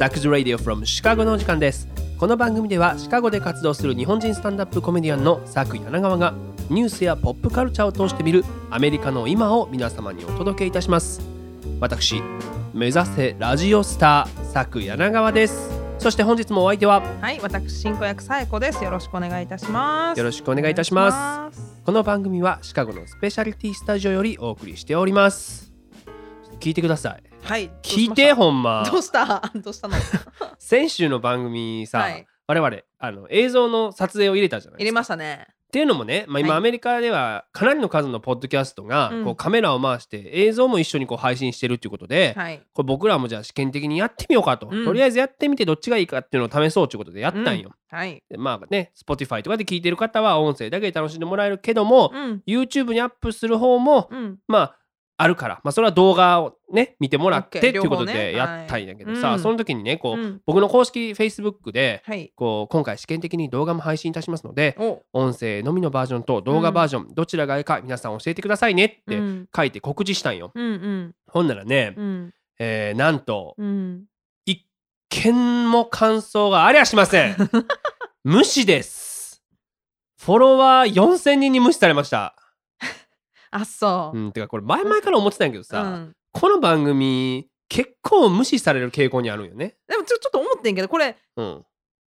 サクズ・ラディオ from シカゴのお時間ですこの番組ではシカゴで活動する日本人スタンダップコメディアンのサク柳川がニュースやポップカルチャーを通して見るアメリカの今を皆様にお届けいたします私目指せラジオスターサク柳川ですそして本日もお相手ははい、私進行役さえこです。よろしくお願いいたします。よろしくお願いいたしますす。この番組はシカゴのスペシャリティスタジオよりお送りしております聞いてくださいはい、聞いてほんまどうした？どうしたの？先週の番組さ、はい我々あの映像の撮影を入れたじゃないですか入れましたね。っていうのもね、まあ、今はいアメリカではかなりの数のポッドキャストがうんこうカメラを回して映像も一緒にこう配信してるっていうことで、はい。これ僕らもじゃあ試験的にやってみようかと、うんとりあえずやってみてどっちがいいかっていうのを試そうということでやったんよ。はい。でまあね Spotify とかで聞いてる方は音声だけで楽しんでもらえるけども、うん。YouTube にアップする方もうん。まああるから、まあ、それは動画をね見てもらってっていうことでやったんやけどさ、その時にねこう、うん僕の公式 Facebook ではい。こう今回試験的に動画も配信いたしますのでお。音声のみのバージョンと動画バージョン、どちらがいいか皆さん教えてくださいねってうん。書いて告知したんよ。うん。うん。ほんならね、うん。えーなんとうん。一件も感想がありゃしません 無視ですフォロワー4000人に無視されましたあ、そう。う。んてかこれ前々から思ってたんやけどさ、うん。この番組結構無視される傾向にあるんよね。でもちょちょっと思ってんけどこれうん。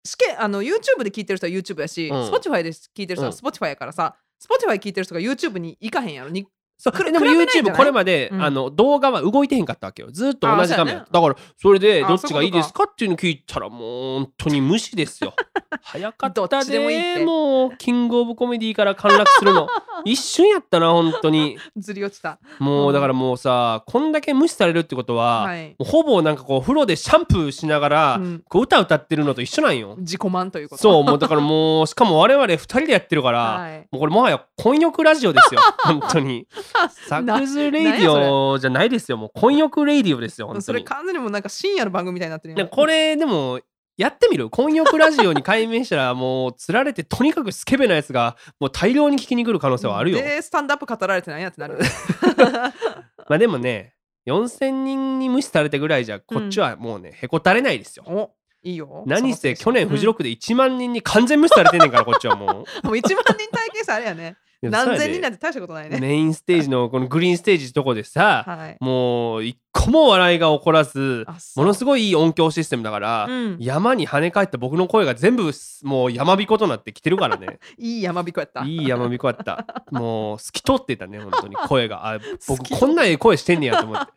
試験あの YouTube で聞いてる人は YouTube やし、うん。Spotify で聞いてる人は Spotify やからさ、Spotify 聞いてる人が YouTube に行かへんやろ。にそうくでも YouTube いこれまで、うん。あの動画は動いてへんかったわけよ。ずっと同じ画面。やあだからそれであどっちがいいですかっていうの聞いたらもう本当に無視ですよ。早かったでもいいもうキングオブコメディから陥落するの。一瞬やったな本当に。ずり落ちた。もうだからもうさこんだけ無視されるってことは、はい。ほぼなんかこう風呂でシャンプーしながら、うん。こう歌歌ってるのと一緒なんよ。自己満ということ。そうもうだからもうしかも我々二人でやってるから、はい。もうこれもはや混浴ラジオですよ。本当にサなクズレイディオじゃないですよ。もう混浴レイディオですよ本それ完全にもうなんか深夜の番組みたいになってるでこれでもやってみる混浴ラジオに改名したらもうつられてとにかくスケベなやつがもう大量に聞きに来る可能性はあるよ。でスタンドアップ語られてないやってなる まあでもね4000人に無視されてぐらいじゃこっちはもうねへこたれないですよ、おいいよ。何せ去年フジロック、クで1万人に完全無視されてんねんからこっちはもう。う んもう1万人体験したあれやね何千人なんて大したことないね。メインステージのこのグリーンステージのとこでさ、はい。もう一個も笑いが起こらずものすごいいい音響システムだから、うん。山に跳ね返った僕の声が全部もう山彦となってきてるからね。いい山彦やった。いい山彦やった。もう透き通ってたね本当に。声があ僕こんなええ声してんねやと思って。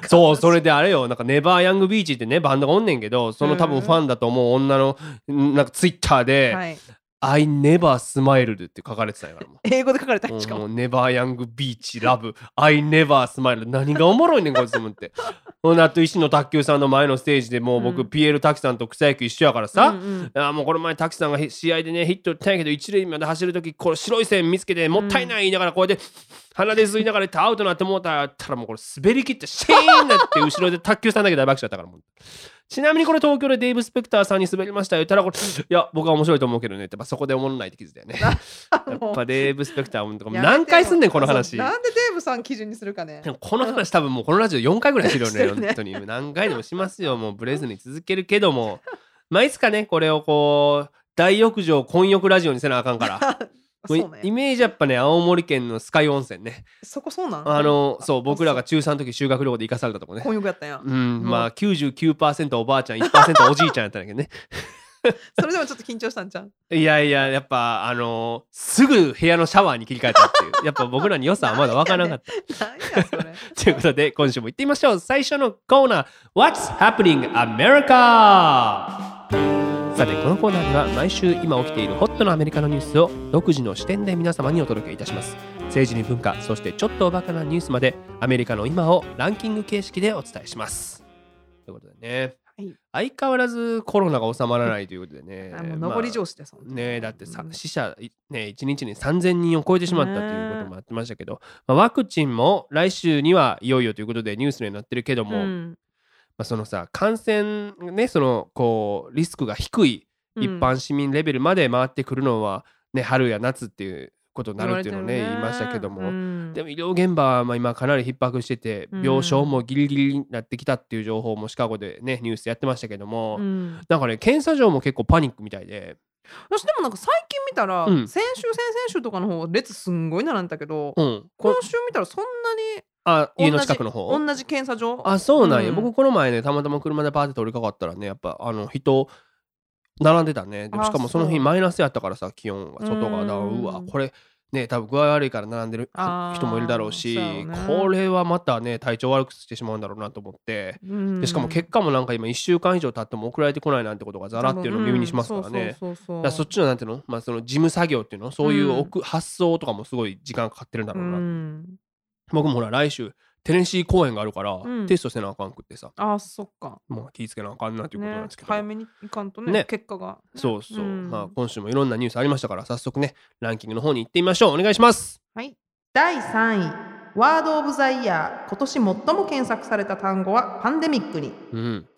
そうそれであれよなんかネバーヤングビーチってねバンドがおんねんけどその多分ファンだと思う女のんなんかツイッターではい「I never smiled」って書かれてたんやからもう。英語で書かれたしかも。もうネバーヤングビーチラブ I never smile 何がおもろいねんこいつと思って。ほんであと石野卓球さんの前のステージでもう僕、うん。ピエール滝さんと草野球一緒やからさ、うんうんあーもうこの前滝さんがへ試合でねヒット打ったんやけど一塁まで走る時これ白い線見つけてもったいない言いながらこうやって鼻で吸いながらアウトなって思ったらたらもうこれ滑り切ってシーンなって後ろで卓球さんだけ大爆笑だったからもうちなみにこれ東京でデーブ・スペクターさんに滑りましたよ言ったらこれいや僕は面白いと思うけどねって。やっぱそこで思わないって気づいたよね。やっぱデーブ・スペクター何回すんねんこの話。なんでデーブさん基準にするかね。この話多分もうこのラジオ4回ぐらいしてる よね。本当に。何回でもしますよ。もうブレずに続けるけども。まあいつかねこれをこう大浴場混浴ラジオにせなあかんから そうもうイねメージやっぱね青森県の酸ヶ湯温泉ね。そこそうなん？あのそう僕らが中3の時修学旅行で行かされたとこね。婚約やったんや。うんまあ99%おばあちゃん1%おじいちゃんやったんだけどね。それでもちょっと緊張したんじゃんいやいややっぱあのすぐ部屋のシャワーに切り替えたっていう。やっぱ僕らに良さはまだ分からなかった。何やそれ。ということで今週も行ってみましょう。最初のコーナー What's Happening America? さてこのコーナーでは毎週今起きているホットなアメリカのニュースを独自の視点で皆様にお届けいたします。政治に文化そしてちょっとおバカなニュースまでアメリカの今をランキング形式でお伝えします。ということでね。はい。相変わらずコロナが収まらないということでね。あもうまあ上り調子ですもんね。だってさ、うん。死者いね1日に3000人を超えてしまったということもあってましたけど、まあ、ワクチンも来週にはいよいよということでニュースになってるけども、まうんあ、そのさ感染ねそのこうリスクが低い一般市民レベルまで回ってくるのは、ね、春や夏っていうことになるっていうのをね言いましたけども、うん。でも医療現場はまあ今かなり逼迫しててうん。病床もギリギリになってきたっていう情報もシカゴでねニュースでやってましたけども、うん。なんかね検査場も結構パニックみたいで、私でもなんか最近見たら、うん。先週先々週とかの方列すんごい並んだけど、うん、こ今週見たらそんなにあ家の近くの方？同じ検査場？あそうなんや、うん。僕この前ねたまたま車でパーって通りかかったらねやっぱあの人並んでたね。であしかもその日マイナスやったからさ気温が外がだうわこれね多分具合悪いから並んでる人もいるだろうしね。これはまたね体調悪くしてしまうんだろうなと思って。うん。でしかも結果もなんか今1週間以上経っても送られてこないなんてことがざらっていうのを耳にしますからね。うんそっちのなんていうの,、まあ、その事務作業っていうの？そういう置く発送とかもすごい時間かかってるんだろうな、うん僕もほら来週テネシー公演があるから、うん。テストせなあかんくってさ。あそっか。まあ気ぃつけなあかんなっていうことなんねですけど、早めにいかんとねね。結果が。そうそう、うん。まあ今週もいろんなニュースありましたから早速ねランキングの方に行ってみましょう。お願いします。はい。第3位。ワード・オブ・ザ・イヤー。今年最も検索された単語はパンデミックに。うん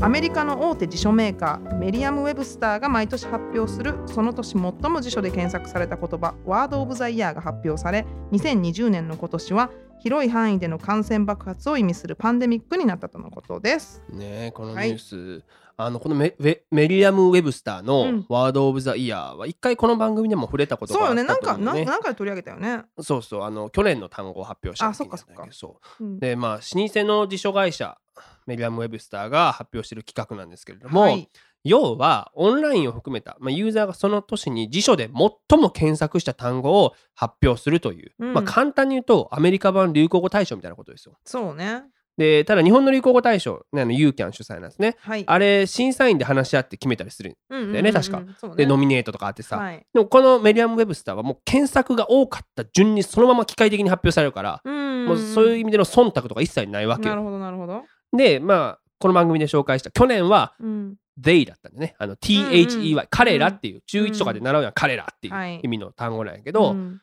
アメリカの大手辞書メーカーメリアム・ウェブスターが毎年発表するその年最も辞書で検索された言葉ワード・オブ・ザ・イヤーが発表され2020年の今年は広い範囲での感染爆発を意味するパンデミックになったとのことです。ねえこのニはいュース、あのこのメメリアム・ウェブスターうのんワード・オブ・ザ・イヤーは一回この番組でも触れたことがそうよね、あったなんか、なと思うねなんかで取り上げたよね。そうそうあの去年の単語を発表したあそっかそっか。そう。うん。でまあ老舗の辞書会社メリアム・ウェブスターが発表している企画なんですけれども、はい要はオンラインを含めた、まあ、ユーザーがその年に辞書で最も検索した単語を発表するという、うんまあ、簡単に言うとアメリカ版流行語大賞みたいなことですよ。そうね。でただ日本の流行語大賞ねあのユーキャン主催なんですね。はい。あれ審査員で話し合って決めたりするうんうんうんだよね確か。ねでノミネートとかあってさ、はい。でもこのメディアム・ウェブスターはもう検索が多かった順にそのまま機械的に発表されるから、うんもうそういう意味での忖度とか一切ないわけよ。なるほど、なるほど。でまあこの番組で紹介した去年はうん。they だったんでね。あのうん THEY、彼らっていう中1とかで習うような彼らっていはい。う意味の単語なんやけど、うん。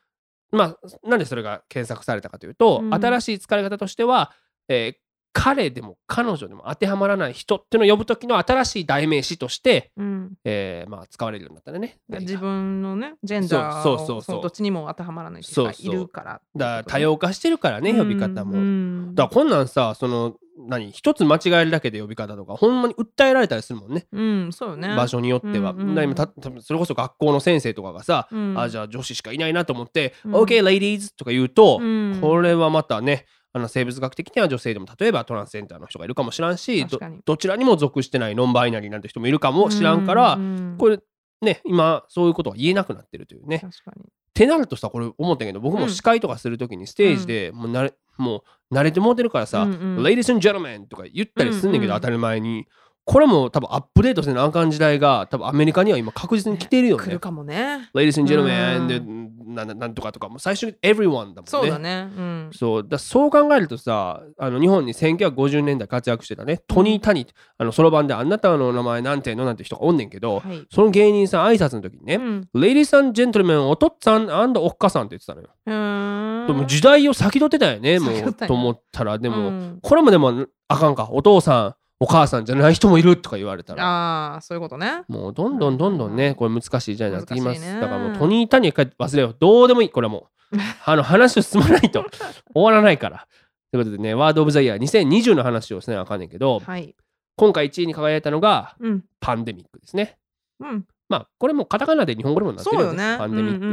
まあなんでそれが検索されたかというと、うん。新しい使い方としては、えー彼でも彼女でも当てはまらない人っていうのを呼ぶ時の新しい代名詞として、うん。えーまあ、使われるようになったね。they が自分のね、ジェンダーそうそうそうそう。をそのどっちにも当てはまらない人がいるから。だから多様化してるからね、呼び方も。うんだからこんなんさその何一つ間違えるだけで呼び方とかほんまに訴えられたりするもんね。うん、そうよね。場所によっては、うんうんた多分それこそ学校の先生とかがさ、うん。あじゃあ女子しかいないなと思って「うん。OK ladies」とか言うと、うん。これはまたねあの生物学的には女性でも例えばトランスジェンダーの人がいるかもしらんしどちらにも属してないノンバイナリーなんて人もいるかもしらんから、うんこれね今そういうことは言えなくなってるというね。確かに。ってなるとさこれ思ったけど僕うん。も司会とかするときにステージでもう慣れ,、もう慣れてもうてるからさ「うんうん Ladies and gentlemen」とか言ったりすんねんけど、うんうん当たり前にこれも多分アップデートせなあかん時代が多分アメリカには今確実に来てるよね来る。かもね。Ladies and う gentlemen なななんとかとかもう最初に everyone だもんね。そうだね。うん。そうだそう考えるとさあの日本に1950年代活躍してたねトニー・タニーあのそろばんであなたの名前なんてのなんて人がおんねんけど、はい。その芸人さん挨拶の時にね、うん。Ladies and gentlemen お父っつぁんおっかさんって言ってたのよ。うーんでも時代を先取ってたよねもうと思ったらでも、うんこれもでもあかんかお父さんお母さんじゃない人もいるとか言われたら。ああ、そういうことね。もうどんどんどんどんねこれ難しい時代になってきます、ね。だからもうトニー・タニー一回忘れよう。どうでもいい。これはもう あの話を進まないと。終わらないから。ということでねワード・オブ・ザ・イヤー2020の話をせなあかんねんけどはい。今回1位に輝いたのがうん。パンデミックですね。うん。まあこれもカタカナで日本語でもなってるよねパンデミックって、う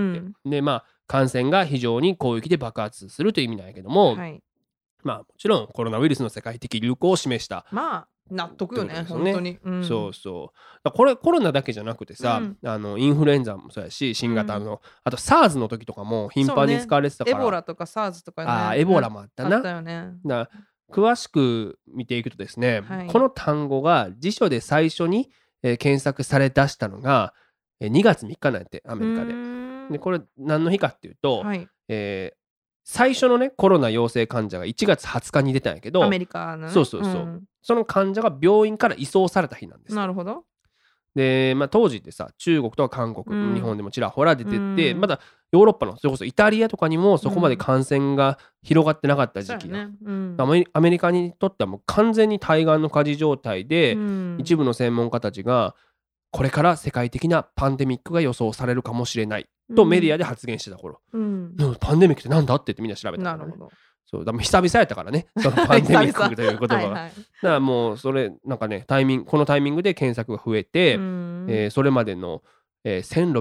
んでまあ感染が非常に広域で爆発するという意味なんやけども、はい。まあもちろんコロナウイルスの世界的流行を示した、まあ、納得よね、ね。本当に。うん。そうそう。これコロナだけじゃなくてさ、うん。あのインフルエンザもそうやし新型の、あと SARS の時とかも頻繁に使われてたから、エボラとか SARS とかね。あーエボラもあったな、あね。詳しく見ていくとですね、はい。この単語が辞書で最初に、えー検索され出したのが、えー2月3日なんてアメリカで。でこれ何の日かっていうと、はい。えー最初のねコロナ陽性患者が1月20日に出たんやけどアメリカのね。そうそうそう。ん。その患者が病院から移送された日なんです。よなるほど。で、まあ、当時ってさ中国とか韓国、うん。日本でもちらほら出てって、うん。まだヨーロッパのそれこそイタリアとかにもそこまで感染が広がってなかった時期うやね。うん。アメリカにとってはもう完全に対岸の火事状態で、うん。一部の専門家たちがこれから世界的なパンデミックが予想されるかもしれない。っとメディアで発言してた頃、うん。パンデミックってなんだって言ってみんな調べたね、なるほど。そうだ久々やったからね。そのパンデミックという言葉が、はいはい。だからもうそれなんかねタイミングこのタイミングで検索が増えて、うん。えーそれまでの、えー、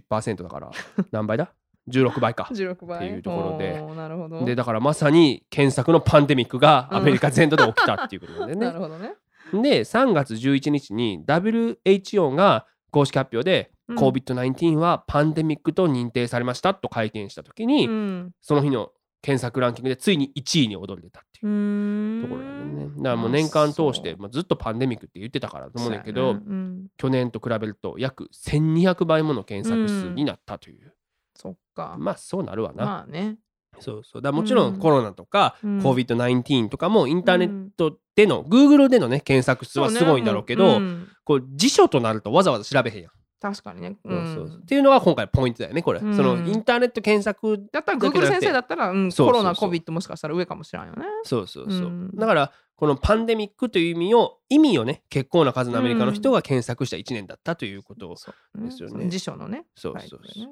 1621%だから 何倍だ？16倍か。16倍っていうところで。なるほど。でだからまさに検索のパンデミックがアメリカ全土で起きたっていうことなんでね。なるほどね。で3月11日に WHO が公式発表で、うん COVID-19 はパンデミックと認定されましたと会見した時に、うん。その日の検索ランキングでついに1位に躍り出たっていうところなんだよね。だからもう年間通して、まあ、ずっとパンデミックって言ってたからと思うんだけど、ね。うん去年と比べると約1200倍もの検索数になったという、そっか。まあそうなるわな。まあね。そうそう。だもちろうん。んコロナとか、うん。COVID-19 とかもインターネットでの、Google でのね検索数はすごいんだろうけどね。うん。こう辞書となるとわざわざ調べへんやん。確かにね。うそうそう。ん。そうっていうのが今回ポイントだよねこれ、うん。そのインターネット検索だったら Google 先生だったら、うん、コロナ、COVID もしかしたら上かもしれんよね。そうそうそう、うん。だからこのパンデミックという意味を意味をね結構な数のアメリカの人が検索した1年だったということですよね。その辞書のね。そうそうそう。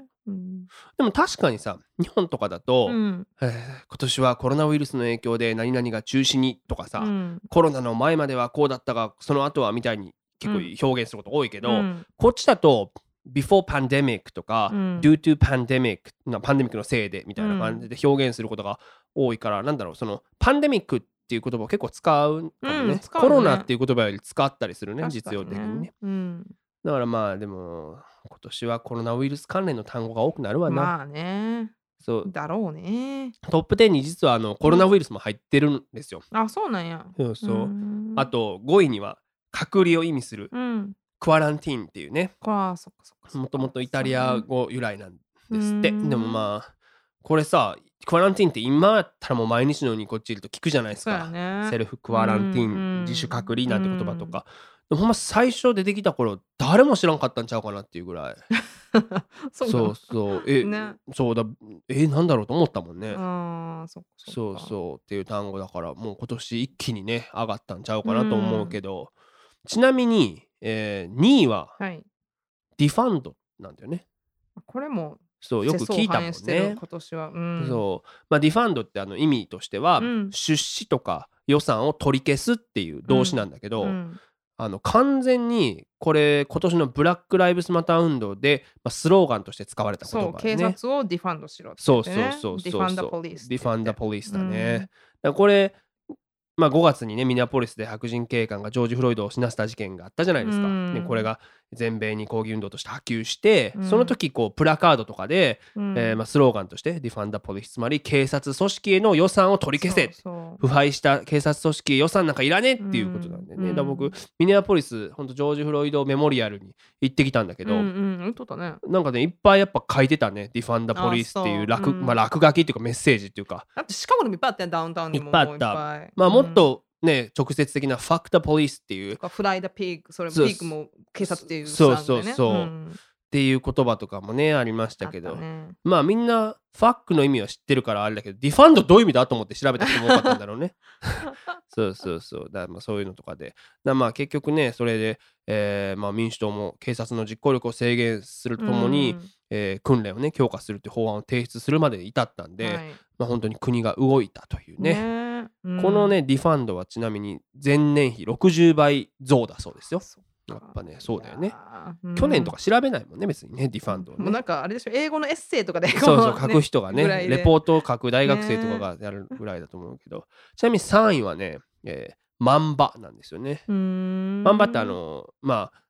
でも確かにさ日本とかだと、今年はコロナウイルスの影響で何々が中止にとかさ、うん。コロナの前まではこうだったがその後はみたいに結構表現すること多いけど、うん。こっちだと before pandemic とか、うん。due to pandemic なパンデミックのせいでみたいな感じで表現することが多いから、なんだろうそのパンデミックっていう言葉を結構使うかもね,、うんね。コロナっていう言葉より使ったりするね確か実用的にね。うん。だからまあでも今年はコロナウイルス関連の単語が多くなるわな、まあね。そう。だろうね。トップ10に実はあのコロナウイルスも入ってるんですよ、あ、そうなんや。そうそう、ん。あ、と5位には隔離を意味する。うん。クアランティーンっていうね。そっかそっかそっか。もともとイタリア語由来なんですって。うん。でもまあこれさクアランティーンって今やったらもう毎日のようにこっちいると聞くじゃないですか、ね。セルフクアランティーン、うん自主隔離なんて言葉とか、でもほんま最初出てきた頃誰も知らんかったんちゃうかなっていうぐらい。そうそうえ、ね。そうだ。えなんだろうと思ったもんね、ああ、そそうそう。っていう単語だからもう今年一気にね上がったんちゃうかなと思うけど、ちなみに、えー2位ははい。 defund なんだよねこれもそうよく聞いたもんね今年は。うん。そうまあ defund ってあの意味としては、うん出資とか予算を取り消すっていう動詞なんだけど、うんあの完全にこれ今年のブラック・ライブスマター運動で、まあ、スローガンとして使われた言そう、警。察を defund しろってそう。そうそうそう defund the police。defund the police だね。うんだこれ、まあ、5月にねミネアポリスで白人警官がジョージ・フロイドを死なせた事件があったじゃないですか。うんでこれが全米に抗議運動として波及して、うん。その時こうプラカードとかで、うん。えーまあ、スローガンとして defund the police つまり警察組織への予算を取り消せ腐敗した警察組織へ予算なんかいらねえっていうことなんでね、うん。だから僕ミネアポリス本当ジョージ・フロイドメモリアルに行ってきたんだけど、うんうん、ね。なんかねいっぱいやっぱ書いてたね。 defund the police っていう落,、まあ、落書きっていうかメッセージっていうか。だってシカゴでもいっぱいあったダウンタウンにも。いっぱい。あったまあもっとね、直接的なファクタポリスっていう。フライダピーク、それもピークも警察っていうそうそうそう。ん。っていう言葉とかもねありましたけど。ね。まあみんなファックの意味は知ってるからあれだけどディファンドどういう意味だと思って調べた人も多かったんだろうね。そうそうそう。だまあそういうのとかで。だまあ結局ねそれで、えーまあ、民主党も警察の実行力を制限するとともに、えー訓練をね強化するっていう法案を提出するまでに至ったんで、はい。まあ本当に国が動いたというね。ねうんこのね defund はちなみに前年比60倍増だそうですよ。やっぱねそうだよね。去年とか調べないもんね別にね defund をね。もうなんかあれでしょ英語のエッセイとかでそうそうこ書く人がねレポートを書く大学生とかがやるぐらいだと思うけど、ちなみに3位はね、えー mamba なんですよね。 mamba ってあのまあ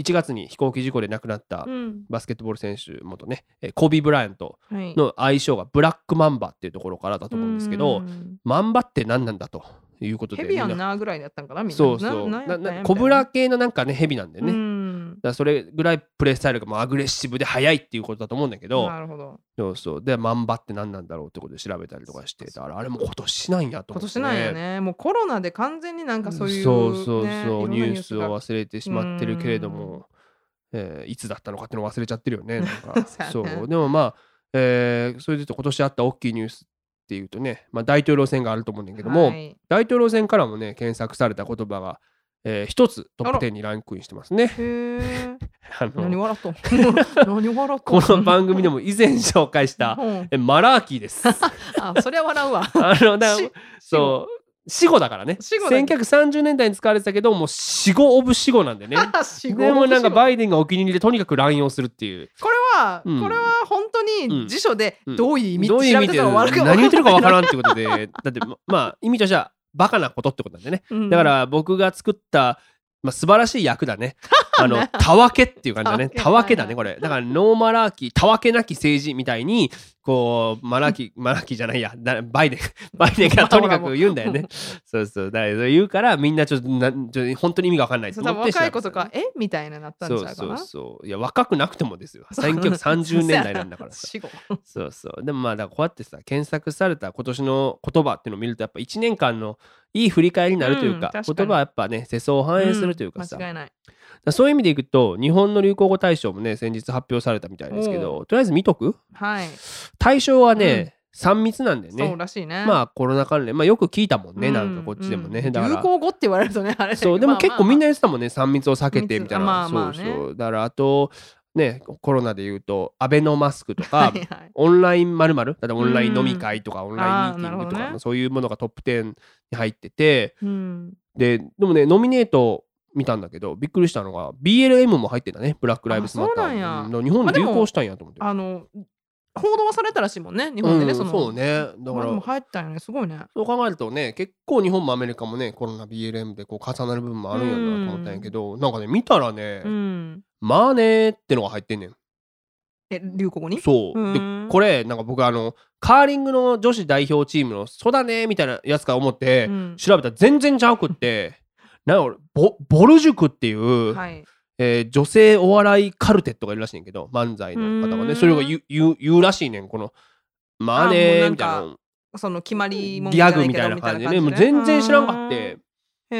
1月に飛行機事故で亡くなったうん。バスケットボール選手元ね、えーコビー・ブライアントはい。の愛称がブラックマンバっていうところからだと思うんですけど、うん。マンバって何なんだということでヘビやんななぐらいだったんかなみんな。そうそう。ななコブラみ系のなんかねヘビなんだよね、だそれぐらいプレースタイルがもうアグレッシブで速いっていうことだと思うんだけど、なるほど。そうそう。でマンバって何なんだろうってことで調べたりとかしてだからあれも今年なんやと今思って、年なんやね。もうコロナで完全になんかそういうそうそうそう、ニュースをが忘れてしまってるけれども、えーいつだったのかっていうのを忘れちゃってるよね。なんか。そう。でもまあ、えーそれで言うと今年あった大きいニュースっていうとね、まあ、大統領選があると思うんだけども、はい。大統領選からもね検索された言葉が、えー一つトップ10にランクインしてますね。あの何笑っとん 何笑っとこんの番組でも以前紹介したうんえマラーキーです。あそれは笑うわ。あのだしそう死後だからね。死後だ1930年代に使われてたけどもう死後オブ死後なんでね。でもなんかこバイデンがお気に入りでとにかく乱用するっていう。れは、うん。これは本当に辞書でうん。どういう意味どういう意味で調べてたら悪く何言ってるかわからんんってことで。だってままあ意味としてはバカなことってことなんでね。うんだから僕が作った、まあ、素晴らしい役だね。あのねたわけっていう感じだね。たわけだねはいこれ。だから no malarkey たわけなき政治みたいにこう malarkey malarkey じゃないや。だバイデン。バイデンがとにかく言うんだよね。そうそう。だから言うからみんなちょっとなちょ本当に意味がわかんない。と思って若い子とかえ？みたいななったたそうそうんちゃうかな？そういや若くなくてもですよ。1930年代なんだから。さそうそう。でもまあだからこうやってさ検索された今年の言葉っていうのを見るとやっぱ1年間のいい振り返りになるというか,、うん言葉はやっぱね世相を反映するというかさ、ん間違いない。だからそういう意味でいくと日本の流行語大賞もね先日発表されたみたいですけどとりあえず見とく？はい、対象はね、3密なんでそうねらしいね。まあコロナ関連。まあよく聞いたもんね、うなんかこっちでもね、うん。だから。流行語って言われるとねあれそうでも結構みんなま言ってたもんね3密を避けてみたいな、そうそう。だからあとねコロナで言うとアベノマスクとかはいはい。オンラインまるまるだってオンライン飲み会とかオンラインミーティングとか、ねまあそういうものがトップ10に入ってて。うん。ででもねノミネート見たんだけどびっくりしたのが BLM も入ってたね。ブラック・ライブスマター。うなん日本で流行したんやと思って、あの報道はされたらしいもんね日本でね、うんそのそうね。だから入ったよねすごいね。そう考えるとね結構日本もアメリカもねコロナ BLM でこう重なる部分もあるんやなと思ったんやけど、なんかね見たらね、うん。まあねーってのが入ってんねん。え流行語に？そう。でうん。これなんか僕あのカーリングの女子代表チームの「そうだね」みたいなやつか思ってうん。調べたら全然ちゃうくって なんか俺ボボル塾っていう、はいえー女性お笑いカルテットがいるらしいんやけど漫才の方がうん。ねそれが言う言う言うらしいねんこの「まあねー」みたいな。その決まりもんギャグみたいな感じでねもう全然知らんかって。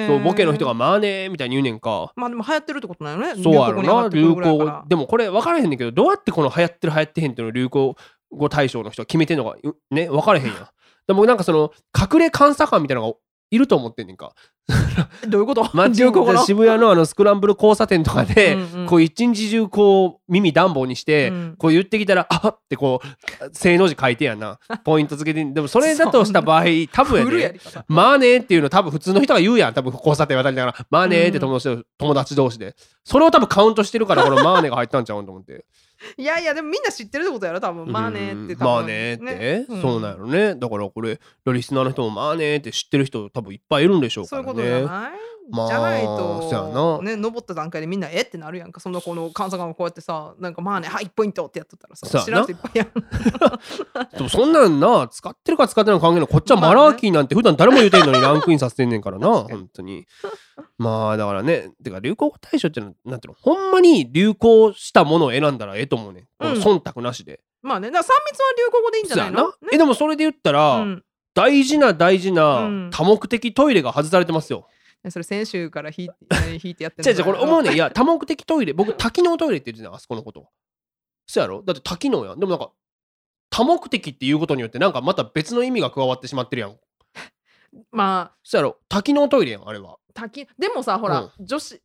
そうボケの人が「ままあねー」みたいに言うねんか。まあでも流行ってるってことなのね。そうやろな流行でもこれ分からへんねんけどどうやってこの流行ってる流行ってへんっていうのを流行語大賞の人は決めてんのかうね分からへんやん。でもなんかその隠れ監査官みたいなのがいると思ってんねんか。どういうこと？渋谷のあのスクランブル交差点とかで、うん。う んこう一日中こう耳暖房にして、うん。こう言ってきたらあっ！ってこう正の字書いてやんな。ポイント付けて。でもそれだとした場合多分や古いやねまあねーっていうの多分普通の人が言うやん。多分交差点渡りながら。まあねーって友達,、友達同士で。それを多分カウントしてるからこのまあねが入ったんちゃうんと思っていやいやでもみんな知ってるってことやろ多分。まあねってうん多分。まあねって、ね。ん。そうなんやろね。だからこれリスナーの人もまあねって知ってる人多分いっぱいいるんでしょうからそういうことじゃねない？まあじゃないとね登った段階でみんなえ？ってなるやんか。そんなこの監査官がこうやってさなんかまあねはい1ポイントってやっとったらさ知らん人いっぱいやん。でもそんなんな使ってるか使ってないか関係ないこっちはマラーキーなんて普段誰も言うてんのにランクインさせてんねんからな 本当に。まあだからねてか流行語大賞ってのはなんていうのほんまに流行したものを選んだらええと思うねうん。忖度なしで、まあねだから3密は流行語でいいんじゃないの？そうやな。えでもそれで言ったら、うん。大事な大事うなん。多目的トイレが外されてますよ、それ先週から引いて引 いてやって違う違うこれ思うねいや多目的トイレ僕多機能トイレって言ってたあそこのこと。そやろ？だって多機能やん。でもなんか多目的っていうことによってなんかまた別の意味が加わってしまってるやん。まあ。そやろ？多機能トイレやんあれは。滝でもさほら、女子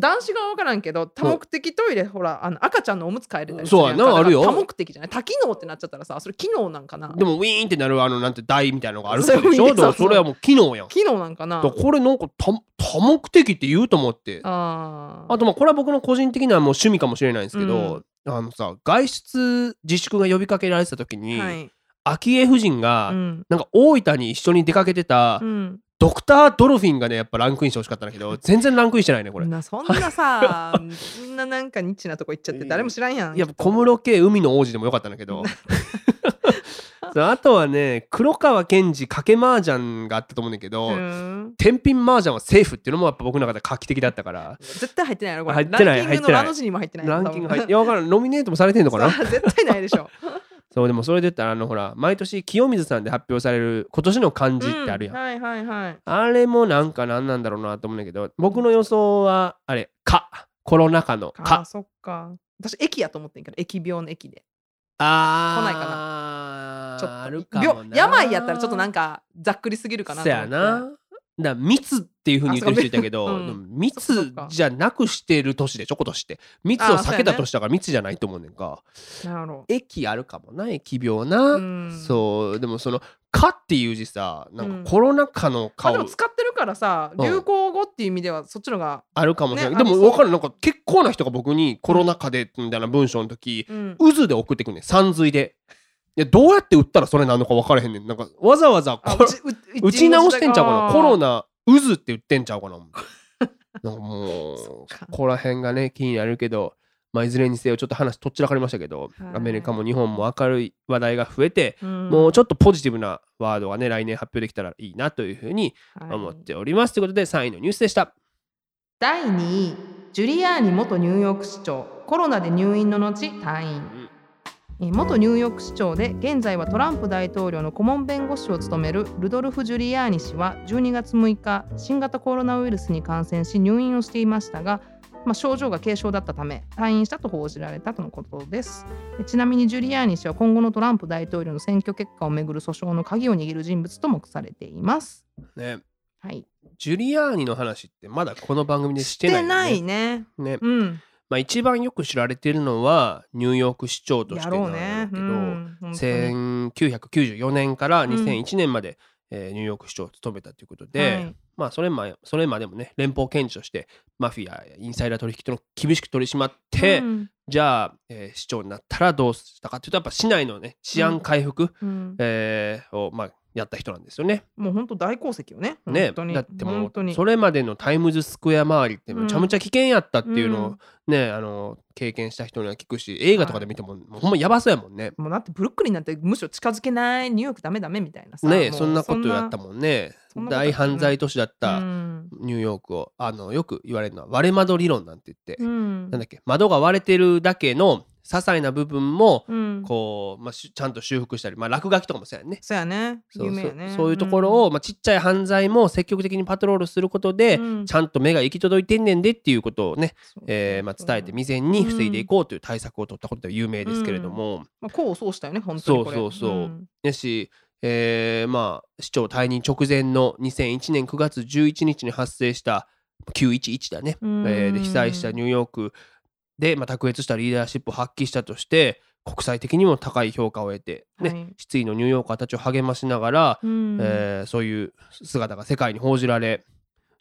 男子が分からんけど多目的トイレほらあの赤ちゃんのおむつ替えれたりそうやあるよ。多目的じゃない多機能ってなっちゃったらさそれ機能なんかな。でもウィーンってな。るあのなんて台みたいなのがあるそうでしょそう。それはもう機能やん。機能なんかな。これなんか多多目的って言うと思って。あー。あとまあこれは僕の個人的なもう趣味かもしれないんですけど、あのさ外出自粛が呼びかけられてた時に、はい。昭恵夫人が、うん。なんか大分に一緒に出かけてた、うんドクター・ドルフィンがねやっぱランクインしてほしかったんだけど 全然ランクインしてないねこれ。なそんなさそんななんかニッチなとこ行っちゃって誰も知らんやん。い や小室圭海の王子でもよかったんだけど。あとはね黒川賢治賭け麻雀があったと思うんだけど、うん。天品麻雀はセーフっていうのもやっぱ僕の中で画期的だったから。絶対入ってないやろこれ。入ってないランキングのラの字にも入ってない。ランキング入ってっいやわからん。ノミネートもされてんのかな？絶対ないでしょそうでもそれで言ったらあのほら毎年清水さんで発表される今年の漢字ってあるやん、うんはいはいはい。あれもなんか何なんだろうなと思うんだけど僕の予想はあれ「か」コロナ禍の「あか。ーそっか。私駅やと思ってんけど疫病の駅で」あー。来ないかちょっと。あるかも病やったらちょっとなんかざっくりすぎるかなそやなだから密っていうふうに言ってる人いたけど、うん。密かじゃなくしてる年でしょ？今年って。密を避けた年だから密じゃないと思うねんか。なるほ駅あるかもな疫病な、どうんそうでもその「か」っていう字さなんうん。かコロナ禍のまあ顔でも使ってるからさうん。流行語っていう意味ではそっちのが、あるかもしれない、でも分かる。なんか結構な人が僕に「コロナ禍で」みたいな文章の時うん、渦で送ってくんねん。さんずいで。いやどうやって打ったらそれなのか分からへんねん。なんかわざわざこ打ち直してんちゃうかな。コロナナ渦って言ってんちゃうかな。なんか。もうここら辺がね気になるけど、まあ、いずれにせよちょっと話とっちらかりましたけど、はい。アメリカも日本も明るい話題が増えて、ももうちょっとポジティブなワードがね来年発表できたらいいなというふうに思っております、ということで3位のニュースでした。第2位ジュリアーニ元ニューヨーク市長。コロナで入院の後退院元ニューヨーク市長で現在はトランプ大統領の顧問弁護士を務めるルドルフ・ジュリアーニ氏は12月6日新型コロナウイルスに感染し入院をしていましたが、まあ、症状が軽症だったため退院したと報じられたとのことです。えちなみにジュリアーニ氏は今後のトランプ大統領の選挙結果をめぐる訴訟の鍵を握る人物と目されています。ね。はい。ジュリアーニの話ってまだこの番組でしてないよね。ないね。ね。うんまあ、一番よく知られているのはニューヨーク市長としやてなんだけど、うん。本当に。1994年からうん。2001年まで、えーニューヨーク市長を務めたということで、はい。まあそれまそれまでもね連邦検事としてマフィアやインサイダー取引とのを厳しく取り締まって、うんじゃあ、えー市長になったらどうしたかというとやっぱ市内のね治安回復、うん。えーを、まあ、やった人なんですよね。もう本当大功績よね。ねだってもうそれまでのタイムズスクエア周りってめちゃめちゃ危険やったっていうのを、うん。ねあの経験した人には聞くし映画とかで見ても,、もうほんまやばそうやもんね。もうだってブルックリンなんてむしろ近づけないニューヨークダメダメみたいなさ。ねそんなことやったもんね。大犯罪都市だっうたん。ニューヨークを。あのよく言われるのは割れ窓理論なんて言って、うん。なんだっけ窓が割れてるだけの些細な部分もうん。こう、まあ、しちゃんと修復したり、まあ、落書きとかもそうやね。そうやね。そう有名やね。そうそういうところを、まあ、ちっちゃい犯罪も積極的にパトロールすることで、うん。ちゃんと目が行き届いてんねんでっていうことをね、そうえーまあ、伝えて未然に防いでいこうという対策を取ったことでは有名ですけれども、まあ、功を奏したよね、本当に。そうそうそう。ん。やし、えーまあ市長退任直前の2001年9月11日に発生した911だね、うん。えーで被災したニューヨークで、まあ、卓越したリーダーシップを発揮したとして国際的にも高い評価を得て、ねはい失意のニューヨーカーたちを励ましながら、うんえーそういう姿が世界に報じられ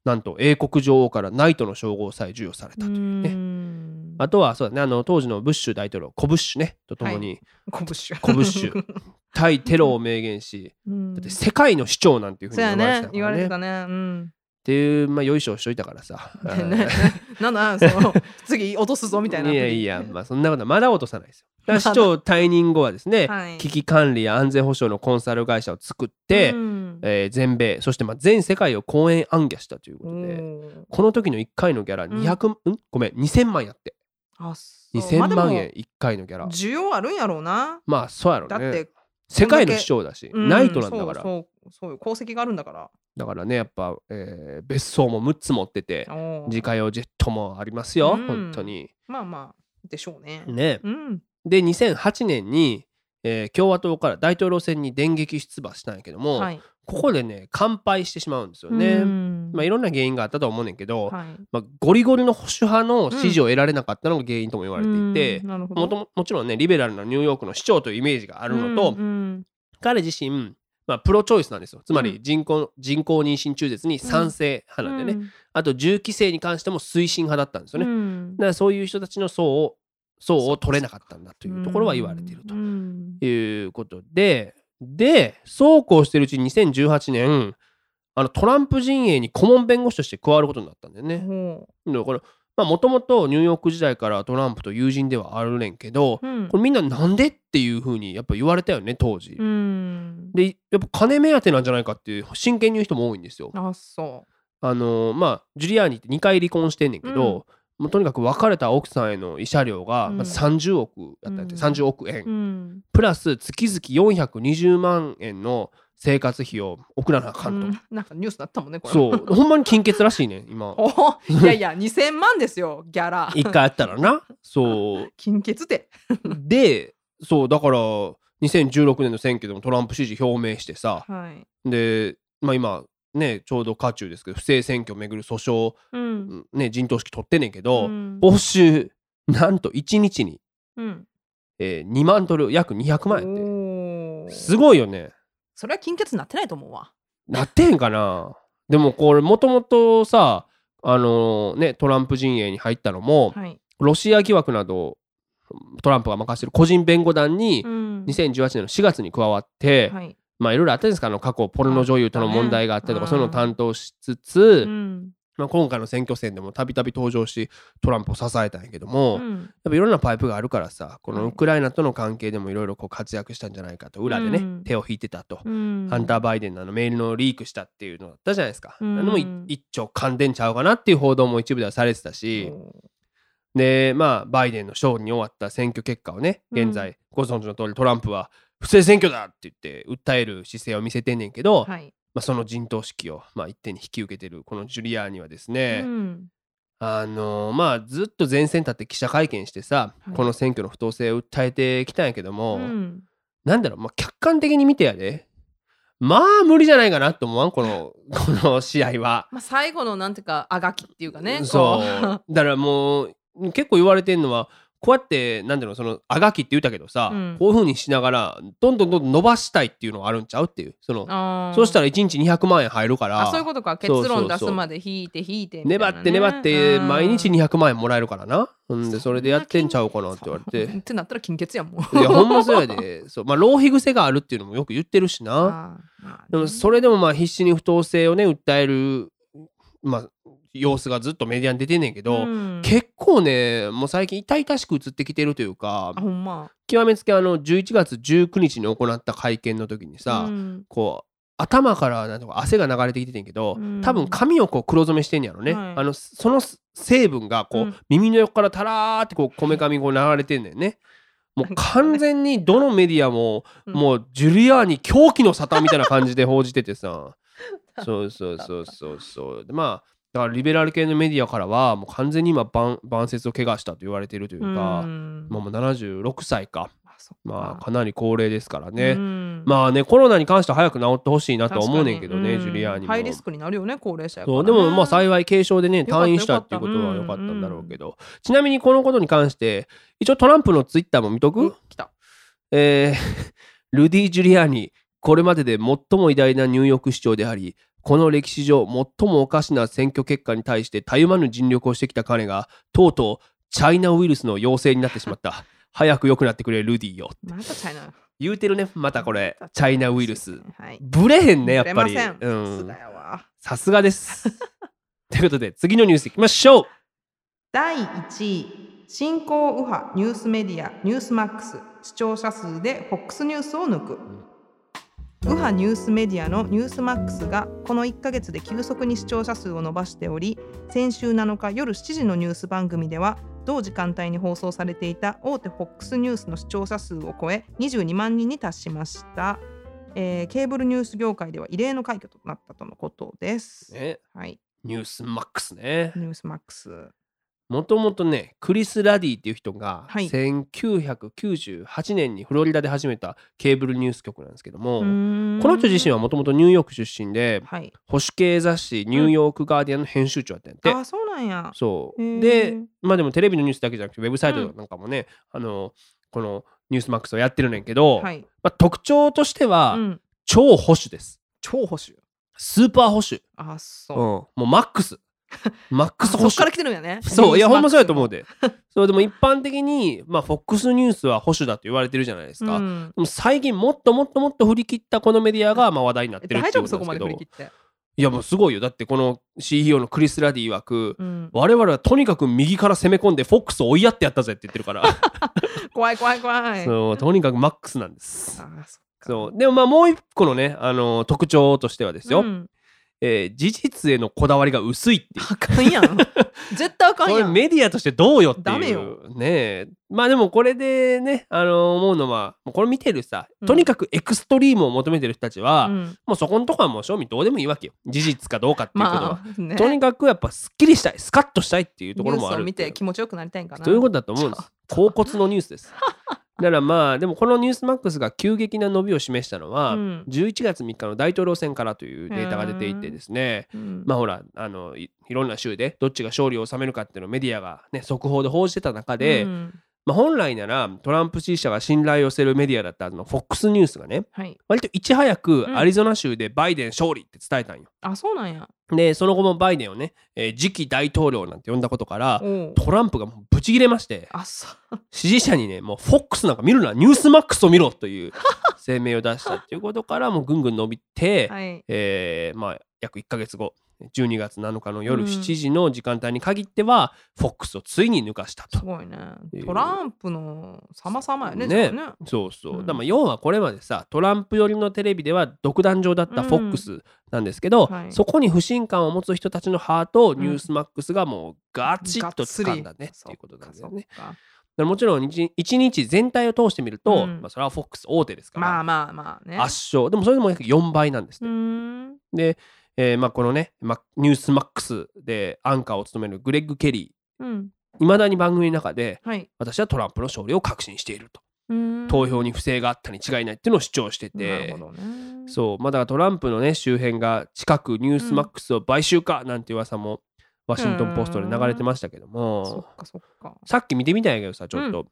なんと英国女王からナイトの称号さえ授与されたというね。うんあとはそうだねあの当時のブッシュ大統領コブッシュねとともに、コブッシュ。コブッシュ 対テロを明言し、うんだって世界の市長なんていうふうに呼ばれてたか。ね言わらね。れてたね。うん。っていう、まあ、よいしょしといたからさ。ね なんだその次落とすぞみたいな。いやいや、まあ、そんなことはまだ落とさないですよ。市長退任後はですね、はい。危機管理や安全保障のコンサル会社を作って、うん。えー全米そしてまあ全世界を公演暗記したということで、この時の1回のギャラ200、ん。ごめん2000万やって。あそう。2000まあ万円で1回のギャラ。も需要あるんやろうな。まあそうやろね。だって、世界の市長だし、うんナイトなんだから。そうそういう功績があるんだから。だからねやっぱ、えー別荘も6つ持ってて自家用ジェットもありますよ、うん。本当に。まあまあでしょうね。ね。うん。で2008年に、えー共和党から大統領選に電撃出馬したんやけども、はい。ここでね完敗してしまうんですよね、うん。まあいろんな原因があったと思うねんけど、はい。まあ、ゴリゴリの保守派の支持を得られなかったのが原因とも言われていて、もとももちろんねリベラルなニューヨークの市長というイメージがあるのと、彼自身、まあ、プロチョイスなんですよ。つまうり人工,、人工妊娠中絶に賛成派なんでね、うん。あと銃規制に関しても推進派だったんですよね、うん。だからそういう人たちの層を層を取れなかったんだというところは言われていると。うん。いうことで。でそうこうしてるうちに2018年あのトランプ陣営に顧問弁護士として加わることになったんだよね。ほだからまあもともとニューヨーク時代からトランプと友人ではあるねんけど、ううん。これみんななんでっていうふうにやっぱ言われたよね当時。うん。でやっぱ金目当てなんじゃないかっていう真剣に言う人も多いんですよ。あそあのーまあジュリアーニって2回離婚してんねんけど、もうとにかく別れた奥さんへの慰謝料がうん。まず30億やったんやって、うん。30億円、ううん。プラス月々420万円の生活費を送らなあかんと。うん。なんかニュースだったもんねこれ。そう。ほんまに金欠らしいねん今。おいやいや2000万ですよギャラ。一回あったらな。そう。金欠って。でそうだから2016年の選挙でもトランプ支持表明してさ。はい。で、まあ、今ねちょうど渦中ですけど不正選挙をめぐる訴訟、うん。うんね、陣頭指揮取ってんねんけど、うん。報酬なんと1日に、うん。えー2万ドル約200万円って。すごいよねそれは金欠になってないと思うわ。なってへんかな。でもこれもともとさあのねトランプ陣営に入ったのも、はい、ロシア疑惑などトランプが任せる個人弁護団にうん。2018年の4月に加わって、はい。まあいろいろあったんですか。あの過去ポルノ女優との問題があったりとか、ねそういうのを担当しつつ、うんまあ、今回の選挙戦でもたびたび登場しトランプを支えたんやけども、やっうんぱいろんなパイプがあるからさこのはい。ウクライナとの関係でもいろいろこう活躍したんじゃないかと裏でね、うん。手を引いてたと、うん。ハンター・バイデンのメールのリークしたっていうのだったじゃないですか、うん。あのもい一丁噛んでんちゃうかなっていう報道も一部ではされてたし、でまあバイデンの勝利に終わった選挙結果をねうん。現在、ご存知の通りトランプは不正選挙だって言って訴える姿勢を見せてんねんけど、はいまあ、その陣頭指揮を、まあ、一手に引き受けてるこのジュリアーニはですね、うん。あのーまあずっと前線立って記者会見してさ、はい。この選挙の不当性を訴えてきたんやけども、うん。なんだろう、まあ、客観的に見てやでまあ無理じゃないかなと思わん？この この試合は。まあ、最後のなんていうかあがきっていうかねそう。だからもう結構言われてんのはこうやってなんだろうそのあがきって言ったけどさ、うん。こういう風にしながらどんどんどんどん伸ばしたいっていうのがあるんちゃうっていうそのそうしたら1日200万円入るからあそういうことか。結論出すまで引いて引いてみた粘って粘ってうん。毎日200万円もらえるからな。うんでそれでやってんちゃうかなって言われそう ってなったら金欠やんもう。て。いやほんまそうやで。そう。まあ浪費癖があるっていうのもよく言ってるしな。まあね。でもそれでもまあ必死に不当性をね訴えるまあ様子がずっとメディアに出てんねんけど、うん。結構ねもう最近痛々しく映ってきてるというかま。極めつけあの11月19日に行った会見の時にさ、うん。こう頭からなんとか汗が流れてきててんけど、うん。多分髪をこう黒染めしてんやろね、はい。あのその成分がこう、うん。耳の横からタラーってこうこめかみこう流れてんだよね。もう完全にどのメディアも、うん。もうジュリアーニ狂気の沙汰みたいな感じで報じててさ。そうそうそうそうそう。でまあだからリベラル系のメディアからはもう完全に今晩晩節を怪我したと言われているというか、もう76歳か。まあかなり高齢ですからね、うん。まあねコロナに関しては早く治ってほしいなとは思うねんけどね、ジュリアーニも。ハイリスクになるよね高齢者やからね。でもまあ幸い軽症でね退院したっていうことは良かったんだろうけど、ちなみにこのことに関して一応トランプのツイッターも見とく、うん。来た。えー ルディ・ジュリアーニこれまでで最も偉大なニューヨーク市長でありこの歴史上最もおかしな選挙結果に対してたゆまぬ尽力をしてきた彼がとうとうチャイナウイルスの陽性になってしまった。早く良くなってくれルディよまたチャイナ。言うてるねまたこれ。チャイナウイルスはい。ブレへんねやっぱり。さすがです。ということで次のニュースいきましょう。第1位新興右派ニュースメディアニュースマックス。視聴者数で FOX ニュースを抜く右派ニュースメディアのニュースマックスがこの1ヶ月で急速に視聴者数を伸ばしており先週7日夜7時のニュース番組では同時間帯に放送されていた大手 FOX ニュースの視聴者数を超え22万人に達しました、えーケーブルニュース業界では異例の快挙となったとのことです、ね。はい。ニュースマックスね。ニュースマックスもともとねクリス・ラディっていう人がはい。1998年にフロリダで始めたケーブルニュース局なんですけども、ここの人自身はもともとニューヨーク出身ではい。保守系雑誌ニューヨーク・ガーディアンの編集長やったんやって、あそうなんや。そう。へー。でまあでもテレビのニュースだけじゃなくてウェブサイトなんかもね、あのこのニュースマックスをやってるねんけど、はい、まあ、特徴としては、うん、超保守です。超保守。スーパー保守、あうん、そう、もうマックス マックス保守あそっから来てるんやね。そういやほんまそうやと思うで。でそうでも一般的にまあ FOX ニュースは保守だと言われてるじゃないですか、うん。でも最近もっともっともっと振り切ったこのメディアがまあ話題になってるって大いうことで。けどです振り切って、いやもうすごいよ。だってこの CEO のクリス・ラディ曰くうん、我々はとにかく右から攻め込んで FOX を追いやってやったぜって言ってるから。怖い怖い怖い。そうとにかくマックスなんです。そう。でもまあもう一個のね、あの特徴としてはですよ、うんえー事実へのこだわりが薄いっていう。あかんやん。絶対あかんやん。メディアとしてどうよっていう。ダメよ。ねえ。まあでもこれでね、あの思うのはもうこれ見てるさ、うん。とにかくエクストリームを求めてる人たちは、うん。もうそこのとこはもう正味どうでもいいわけよ。事実かどうかっていうことは、まあね。とにかくやっぱすっきりしたいスカッとしたいっていうところもあるニュースを見て気持ちよくなりたいんかな。そういうことだと思うんです。甲骨のニュースですだからまあでもこのニュースマックスが急激な伸びを示したのは、うん。11月3日の大統領選からというデータが出ていてですね。うん。まあほらあのいいろんな州でどっちが勝利を収めるかっていうのをメディアがね速報で報じてた中で、うんまあ、本来ならトランプ支持者が信頼を寄せるメディアだったあの FOX ニュースがねはい。割といち早くうんアリゾナ州でバイデン勝利って伝えたんよ。あ、そうなんや。でその後もバイデンをね、えー次期大統領なんて呼んだことからトランプがもうブチギレまして。支持者にねもう FOX なんか見るなニュースマックスを見ろという声明を出したっていうことからもうぐんぐん伸びて、はい。えーまあ約1ヶ月後12月7日の夜うん。7時の時間帯に限っては FOX をついに抜かしたと。す。ごいね。トランプの様々やね。ね。ね。そうそう、うん。だ要はこれまでさトランプ寄りのテレビでは独壇場だったうん。FOX なんですけど、はい。そこに不信感を持つ人たちのハートをニュースマックスがもうガチッと掴んだねっていうことなんだよね。もちろん一一日全体を通してみると、うん。まあ、それは FOX 大手ですから、まあまあまあね。圧勝。でもそれでも約4倍なんですうね。で、えーまあ、このね、まあ、ニュースマックスでアンカーを務めるグレッグ・ケリうん。ーいまだに番組の中ではい。私はトランプの勝利を確信していると。うーん。投票に不正があったに違いないっていうのを主張してなるてほどね。そう。まあだからトランプのね周辺が近くニュースマックスを買収かなんて噂もワシントン・ポストで流れてましたけどそもっかそっか。さっき見てみたんやけどさちょっと、う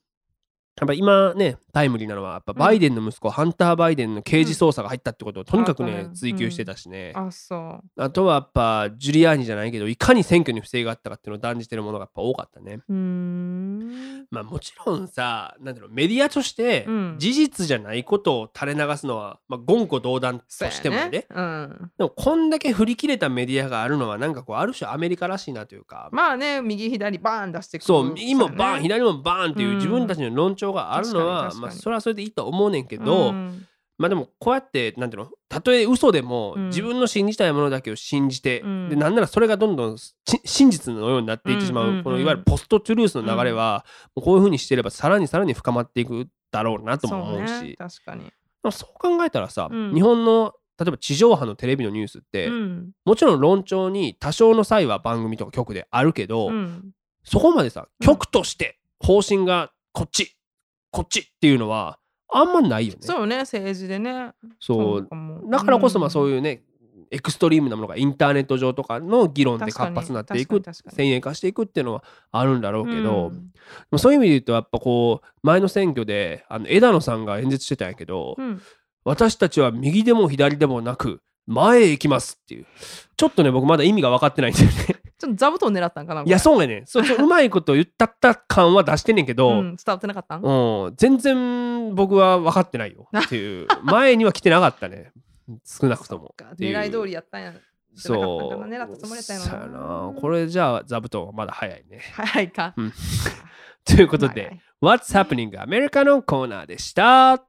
やっぱ今ねタイムリーなのはやっぱバイデンの息子、ハンター・バイデンの刑事捜査が入ったってことをとにかくね追求してたしね、あ、そう。あとはやっぱジュリアーニじゃないけどいかに選挙に不正があったかっていうのを断じてるものがやっぱ多かったね。うーん。まあもちろんさなんだろうメディアとしてうん。事実じゃないことを垂れ流すのは、まあ、言語道断としてもね。そうん。でもこんだけ振り切れたメディアがあるのはなんかこうある種アメリカらしいなというか、まあね、右左バーン出してくるそう右もバーン、左もバーンっていううん。自分たちの論調があるのは、まあ、それはそれでいいと思うねんけど、うんまあでもこうやってなんていうの？たとえ嘘でもうん。自分の信じたいものだけを信じて、うん。でなんならそれがどんどんし真実のようになっていってしまう、うんうんうんこのいわゆるポストトゥルースの流れは、もうこういうふうにしてればさらにさらに深まっていくだろうなとも思うし。そうね、確かに。そう考えたらさ、うん。日本の例えば地上波のテレビのニュースって、うん。もちろん論調に多少の際は番組とか局であるけど、うん。そこまでさうん。局として方針がこっちこっちっていうのはあんまないよね。そうね、政治でね。そう。だからこそまあそういいうね、エクストリームなものがインターネット上とかの議論で活発になっていく先鋭化していくっていうのはあるんだろうけど、そういう意味で言うとやっぱこう前の選挙であの枝野さんが演説してたんやけど、うん。私たちは右でも左でもなく前へ行きますっていう。ちょっとね僕まだ意味が分かってないんだよね。ちょっと座布団狙ったんかな。いやうそうやねそうそううまいこと言ったった感は出してんねんけど、ん、伝わってなかったん？うん、全然僕は分かってないよっていう。前には来てなかったね。少なくとも。狙い通りやったんや。そう。狙ったつもりやったんやなこれじゃあ座布団はまだ早いね。はいか。うん。ということで、What's Happening アメリカのコーナーでした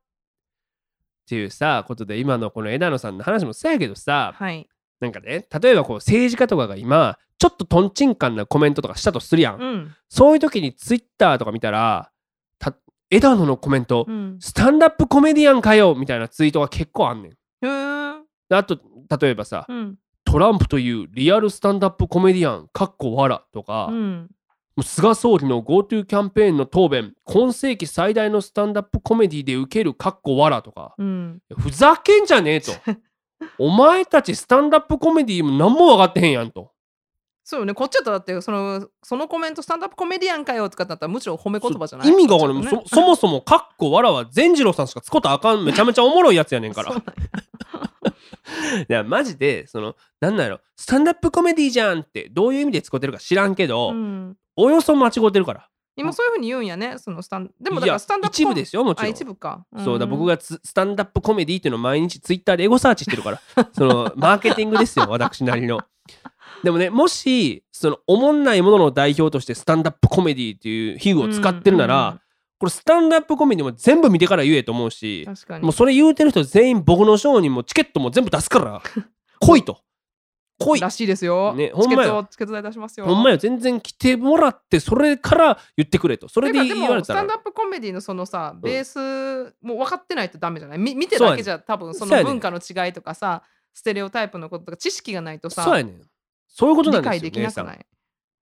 っていうさことで今のこの枝野さんの話もそうやけどさはい。なんかね例えばこう政治家とかが今ちょっととんちんかんなコメントとかしたとするやん、うん。そういう時に Twitter とか見たらた枝野のコメント、うん。スタンダップコメディアンかよみたいなツイートが結構あんねん。あと例えばさ、うん。トランプというリアルスタンダップコメディアンかっこわらとか、もうん。う菅総理の GoTo キャンペーンの答弁今世紀最大のスタンダップコメディで受けるかっこわらとか、うん。ふざけんじゃねえと。お前たちスタンダップコメディも何も分かってへんやんとそうよね、こっちだったらだってそのそのコメントスタンダップコメディアンかよとかだったらむしろ褒め言葉じゃない意味が分からん、こっちだとね。そそもそもかっこわらは善次郎さんしか使ったらあかん。めちゃめちゃおもろいやつやねんから。いやマジでそのなんなんやろスタンダップコメディじゃんってどういう意味で使ってるか知らんけど、うん。およそ間違ってるから。今そういうふうに言うんやね。そのスタンでもだからスタンダップ一部ですよもちあろん。一部か、そうだ僕がスタンダップコメディっていうのを毎日ツイッターでエゴサーチしてるから。そのマーケティングですよ私なりのでもねもしそのおもんないものの代表としてスタンダップコメディっていう比喩を使ってるなら、これスタンダップコメディも全部見てから言えと思うし確かに。もうそれ言うてる人全員僕のショーにもチケットも全部出すから 来いと。来い。らしいですよ、ねほんまや。チケ出しますよ。ほんまよ。全然来てもらってそれから言ってくれと。それで言われたら。スタンダップコメディのそのさベースもう分かってないとダメじゃない？み見てだけじゃ多分その文化の違いとかさステレオタイプのこととか知識がないとさそうやねんそういうことなん理ですよ解できなくない？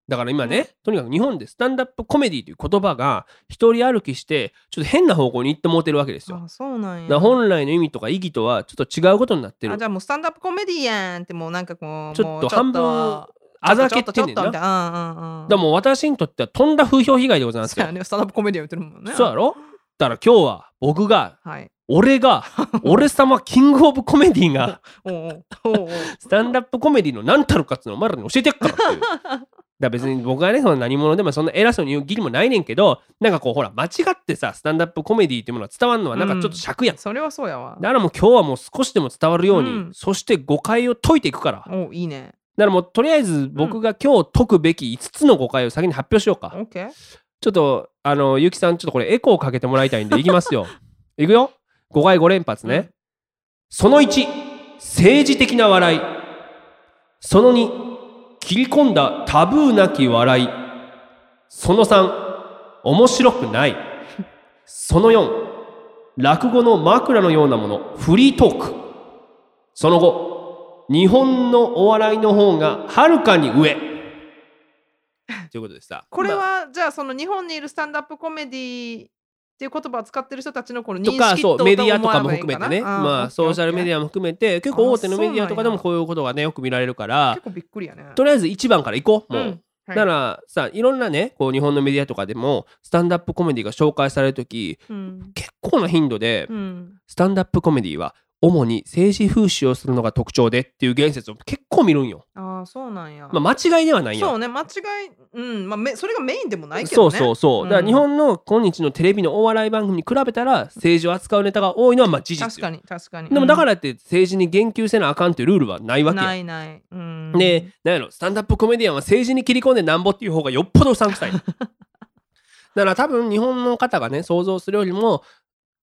だから今ね、とにかく日本でスタンダップコメディという言葉が一人歩きしてちょっと変な方向に行ってもうてるわけですよ。あそうなんや。本来の意味とか意義とはちょっと違うことになってる。あじゃあもうスタンダップコメディやんってもうなんかこうちょっと半分あざけてんねんな。うんうんうん。らもう私にとってはとんだ風評被害でございますよ。そうや。ねスタンダップコメディやってるもんね。そうやろ？だから今日は僕がはい俺が 俺様キングオブコメディがスタンダップコメディの何たるかっつうのをお前らに教えてやっからっていう。だから別に僕がねその何者でもそんな偉そうに言う義理もないねんけどなんかこうほら間違ってさスタンダップコメディっていうものが伝わるのはなんかちょっと尺やん、それはそうやわ。だからもう今日はもう少しでも伝わるように、うん。そして誤解を解いていくから。だかおういいね。らもうとりあえず僕が今日解くべき5つの誤解を先に発表しようか、オッケー。ちょっとあのゆきさんちょっとこれエコーかけてもらいたいんでいきますよ。いくよ誤解5連発ね、うん。その1政治的な笑い。その2切り込んだタブーなき笑い。その3面白くない。その4落語の枕のようなもの。フリートーク。その後日本のお笑いの方がはるかに上。ということでさこれまあ。はじゃあその日本にいるスタンダップコメディっていう言葉を使ってる人たちのこの認と識かそうメディアとかも含めてね。まあソーシャルメディアアも含めて結構大手のメディアとかでもあこういうことがねよく見られるから。結構びっくりやね。とりあえず1番からいこうもう、うんはい。だからさいろんなねこう日本のメディアとかでもスタンダップコメディが紹介される時うん。結構な頻度で、うん。スタンダップコメディは主に政治風刺をするのが特徴でっていう言説を結構見るんよ。ああそうなんや。まあ、間違いではないよ。そうね間違いうん。まあめそれがメインでもないけそうどねそう。そう。だから日本の今日のテレビのお笑い番組に比べたら政治を扱うネタが多いのはまあ事実よ。確かに確かに。でもだかららって政治に言及せなあかんっていうルールはないわけや。ないない。うん。で、なんやろ、スタンダップコメディアンは政治に切り込んでなんぼっていう方がよっぽどうさんくさい。だから多分日本の方がね、想像するよりも、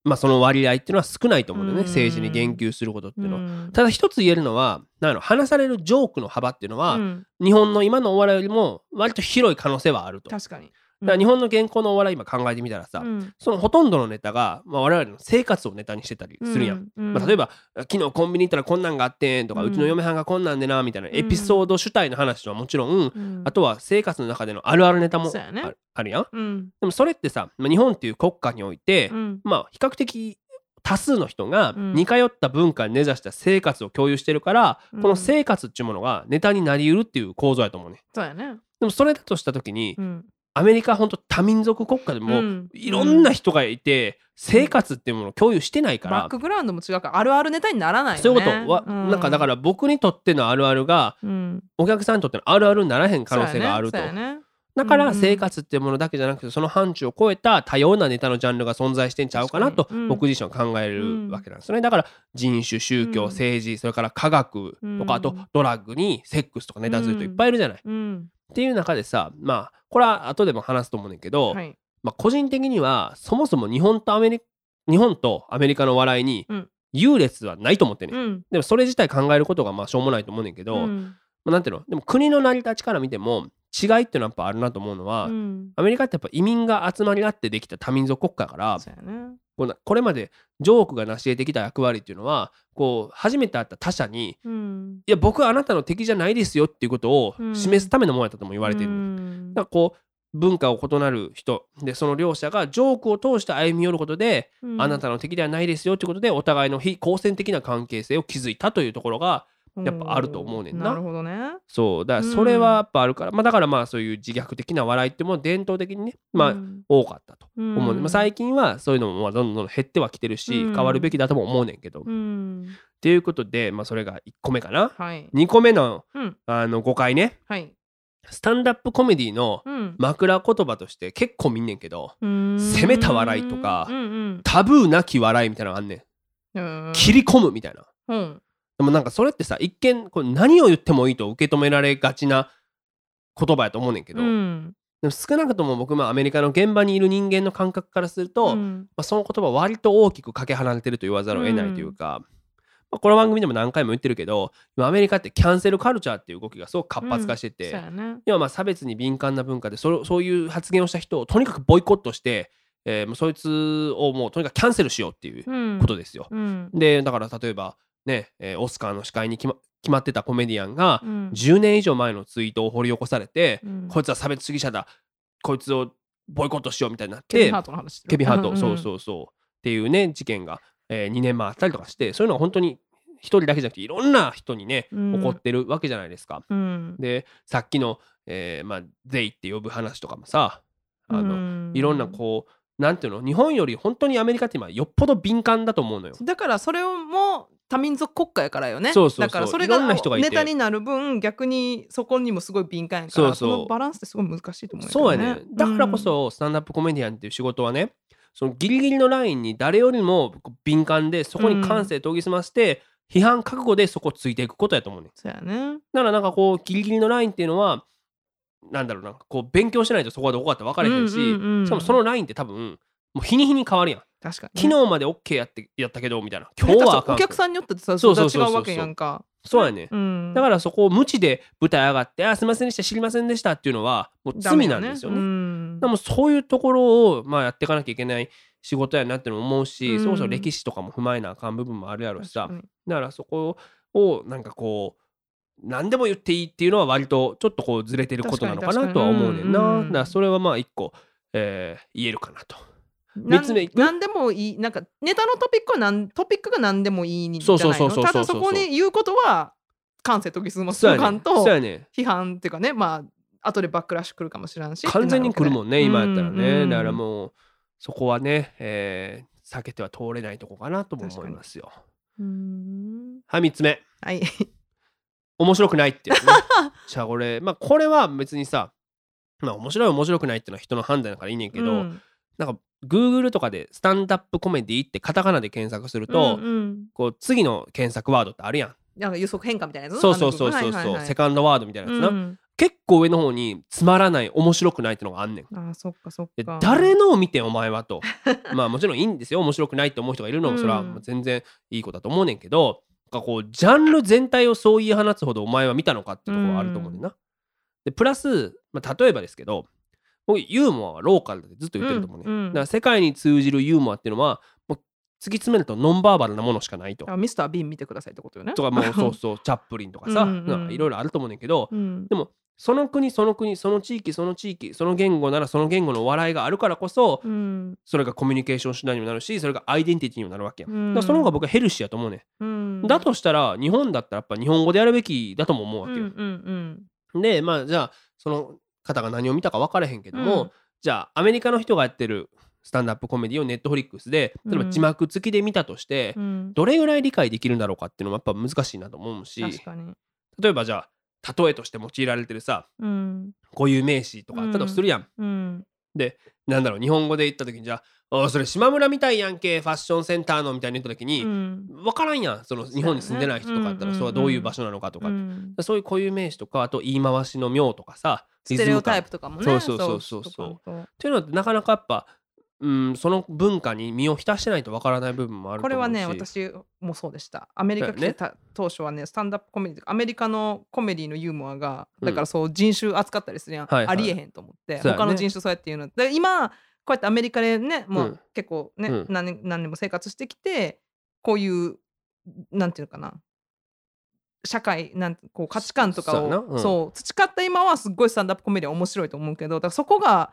まあその割合っていうのは少ないと思うんだよね、うん。政治に言及することっていうのは。うん。ただ一つ言えるのは、なんやろ、話されるジョークの幅っていうのは、うん。日本の今のお笑いよりも割と広い可能性はあると。だか確かにら日本の現行のお笑い今考えてみたらさ、うん。そのほとんどのネタが、まあ、我々の生活をネタにしてたりするやん。うんまあ、例えば昨日コンビニ行ったらこんなんがあってんとか、ううんちの嫁はんがこんなんでなみたいなエピソード主体の話はもちろん、うん。あとは生活の中でのあるあるネタもそうやね。ああるやん。うん。でもそれってさ、まあ、日本っていう国家において、うん。まあ比較的多数の人がうん。似通った文化に根ざした生活を共有してるから、うん。この生活っていうものがネタになりうるっていう構造やと思うね。そうやね。でもそれだとした時に、うんアメリカは本当多民族国家でも、うん。いろんな人がいて生活っていうものを共有してないから。バッ、クグラウンドも違うからあるあるネタにならないよね。そういうこと。は、うん。なんかだから僕にとってのあるあるがうん。お客さんにとってのあるあるにならへん可能性があると。だからうん生活っていうものだけじゃなくてその範疇を超えた多様なネタのジャンルが存在してんちゃうかなと僕自身は考えるわけなんですよね。だから人種宗教うん。政治それから科学とかあとうんドラッグにセックスとかネタする人いっぱいいるじゃない。うんっていう中でさまあこれは後でも話すと思うねんけど、はい。まあ、個人的にはそもそも日本とアメリ日本とアメリカの笑いにうん。優劣はないと思ってね、うん。でもそれ自体考えることがまあしょうもないと思うねんけど、うん。まあ、なんていうの？でも国の成り立ちから見ても違いっていうのはやっぱあるなと思うのは、うん。アメリカってやっぱ移民が集まり合ってできた多民族国家やからそうやねこうなこれまでジョークが成し得てきた役割っていうのはこう初めて会った他者にうん。いや僕はあなたの敵じゃないですよっていうことをうん。示すためのものやったとも言われている、うん。だからこう文化を異なる人でその両者がジョークを通して歩み寄ることで、うん。あなたの敵ではないですよっていうことでお互いの非好戦的な関係性を築いたというところがやっぱあると思うねんな。なるほどね。そうだからそれはやっぱあるから、まあ、だからまあそういう自虐的な笑いっても伝統的にねまあ、うん。多かったとうん。思うね、まあ、最近はそういうのもまあどんどん減ってはきてるし、うん。変わるべきだとも思うねんけど、っうん。ていうことで、まあ、それが1個目かな。はい。2個目のうん。あの誤解ね。はい。スタンダップコメディのうん。枕言葉として結構見んねんけど攻攻めた笑いとかうんうんタブーなき笑いみたいなのがあんねんうん。切り込むみたいな。うんでもなんかそれってさ一見これ何を言ってもいいと受け止められがちな言葉やと思うねんけど、うん。でも少なくとも僕もアメリカの現場にいる人間の感覚からすると、まうん。あ、その言葉は割と大きくかけ離れてると言わざるを得ないというか、まあ、この番組でも何回も言ってるけど今アメリカってキャンセルカルチャーっていう動きがすごく活発化してて、そうやね今まあ差別に敏感な文化でそそういう発言をした人をとにかくボイコットして、えーもうそいつをもうとにかくキャンセルしようっていううん。ことですよ。うん。でだから例えばね、えーオスカーの司会に決ま決まってたコメディアンがうん。10年以上前のツイートを掘り起こされて、うん。こいつは差別主義者だこいつをボイコットしようみたいになってケビンハートの話ケビン・ハート、んんそうそうそう。っていうね事件が、え2年前あったりとかしてそういうのは本当に一人だけじゃなくていろんな人にね、うん。起こってるわけじゃないですか。うん。でさっきの、えーまあ「they」って呼ぶ話とかもさあの、うん。いろんなこうなんていうの日本より本当にアメリカって今よっぽど敏感だと思うのよ。だからそれをも多民族国家やからよね。そうそうだからそれがネタになる分逆にそこにもすごい敏感やからそうそう。のバランスってすごい難しいと思うそうやね。だからこそスタンダップコメディアンっていう仕事はねそのギリギリのラインに誰よりも敏感でそこに感性研ぎ澄まして、批判覚悟でそこついていくことやと思うねそうやね。だからなんかこうギリギリのラインっていうのはなんだろうなこう勉強しないとそこはどこかって分かれへんし、うんうんうん。しかもそのラインって多分もう日に日に変わるやん確かに昨日まで OK やってやったけどみたいな。今日はお客さんによってさそうそうそそうそうれは違うわけやんか。そうやね、うん。だからそこを無知で舞台上がって「あすいませんでした知りませんでした」っていうのはもう罪なんですよね。うん。でもそういうところを、まあ、やっていかなきゃいけない仕事やなってのも思うし、うん。そもそも歴史とかも踏まえなあかん部分もあるやろしさ。だからそこをなんかこう何でも言っていいっていうのは割とちょっとこうずれてることなのかなとは思うねんな。だからそれはまあ一個、えー言えるかなと。なん三つ目いく？なんでもいいなんかネタのトピックはなんトピックが何でもいいにじゃそうないのそうそうただそこに言うことは感性研ぎ澄ますそうやね感と批判っていうかねまあ後でバックラッシュ来るかもしれんし完全に来るもんね今やったらね、だからうもうそこはね、えー避けては通れないとこかなとも思いますよ。うん。はい3つ目。はい。面白くないってやつね。じゃあこれまあこれは別にさまあ面白い面白くないっていうのは人の判断だからいいねんけど、うん。なんか Google とかでスタンダップコメディってカタカナで検索すると、うんうん。こう次の検索ワードってあるやん。なんか予測変化みたいなやつそうそうそうそうそう、はいはいはいセカンドワードみたいなやつな、うん。結構上の方につまらない面白くないってのがあんねん。あーそっかそっでか誰のを見てんお前はと。まあもちろんいいんですよ。面白くないと思う人がいるのもそれはうん。全然いいことだと思うねんけど、なんかこうジャンル全体をそう言い放つほどお前は見たのかってところがあると思うねんな。でプラス、まあ、例えばですけど僕ユーモアはローカルだってずっと言ってると思うね、うんうん。だから世界に通じるユーモアっていうのはもう突き詰めるとノンバーバルなものしかないと。あミスター・ビン見てくださいってことよね。とかもう そうそうチャップリンとかさいろいろあると思うねんけど、うん。でもその国その国その地域その地域その言語ならその言語の笑いがあるからこそうん。それがコミュニケーション手段にもなるしそれがアイデンティティにもなるわけやん。うん。だからその方が僕はヘルシーやと思うね、うん。ん。だとしたら日本だったらやっぱ日本語でやるべきだとも思うわけよ。うんうんうん。でまあじゃあその方が何を見たか分からへんけども、うん。じゃあアメリカの人がやってるスタンダップコメディをネットフリックスで例えばうん字幕付きで見たとして、うん。どれぐらい理解できるんだろうかっていうのもやっぱ難しいなと思うし例えばじゃあ例えとして用いられてるさうん。固有名詞とかうん例えばするやん。うんなんだろう日本語で言った時にじゃあ「おいそれ島村みたいやんけファッションセンターの」みたいに言った時に、うん。分からんやん。その日本に住んでない人とかだったらそれはどういう場所なのかとか、うん。そういう固有名詞とかあと言い回しの妙とかさステレオタイププとかもねそう。そうそうそうそう。っていうのってなかなかやっぱ、うん、その文化に身を浸してないと分からない部分もあるこれはね私もそうでした。アメリカ来てた当初はねスタンダップコメディアメリカのコメディのユーモアがうん。だからそう人種扱ったりするやん、はいはい。ありえへんと思って、ね。他の人種そうやって言うの。で今こうやってアメリカでねもううん。結構ね、うん。何年何年も生活してきてこういうなんていうのかな。社会なんてこう価値観とかをそううん。そう培った今はすっごいスタンダップコメディア面白いと思うけどだからそこが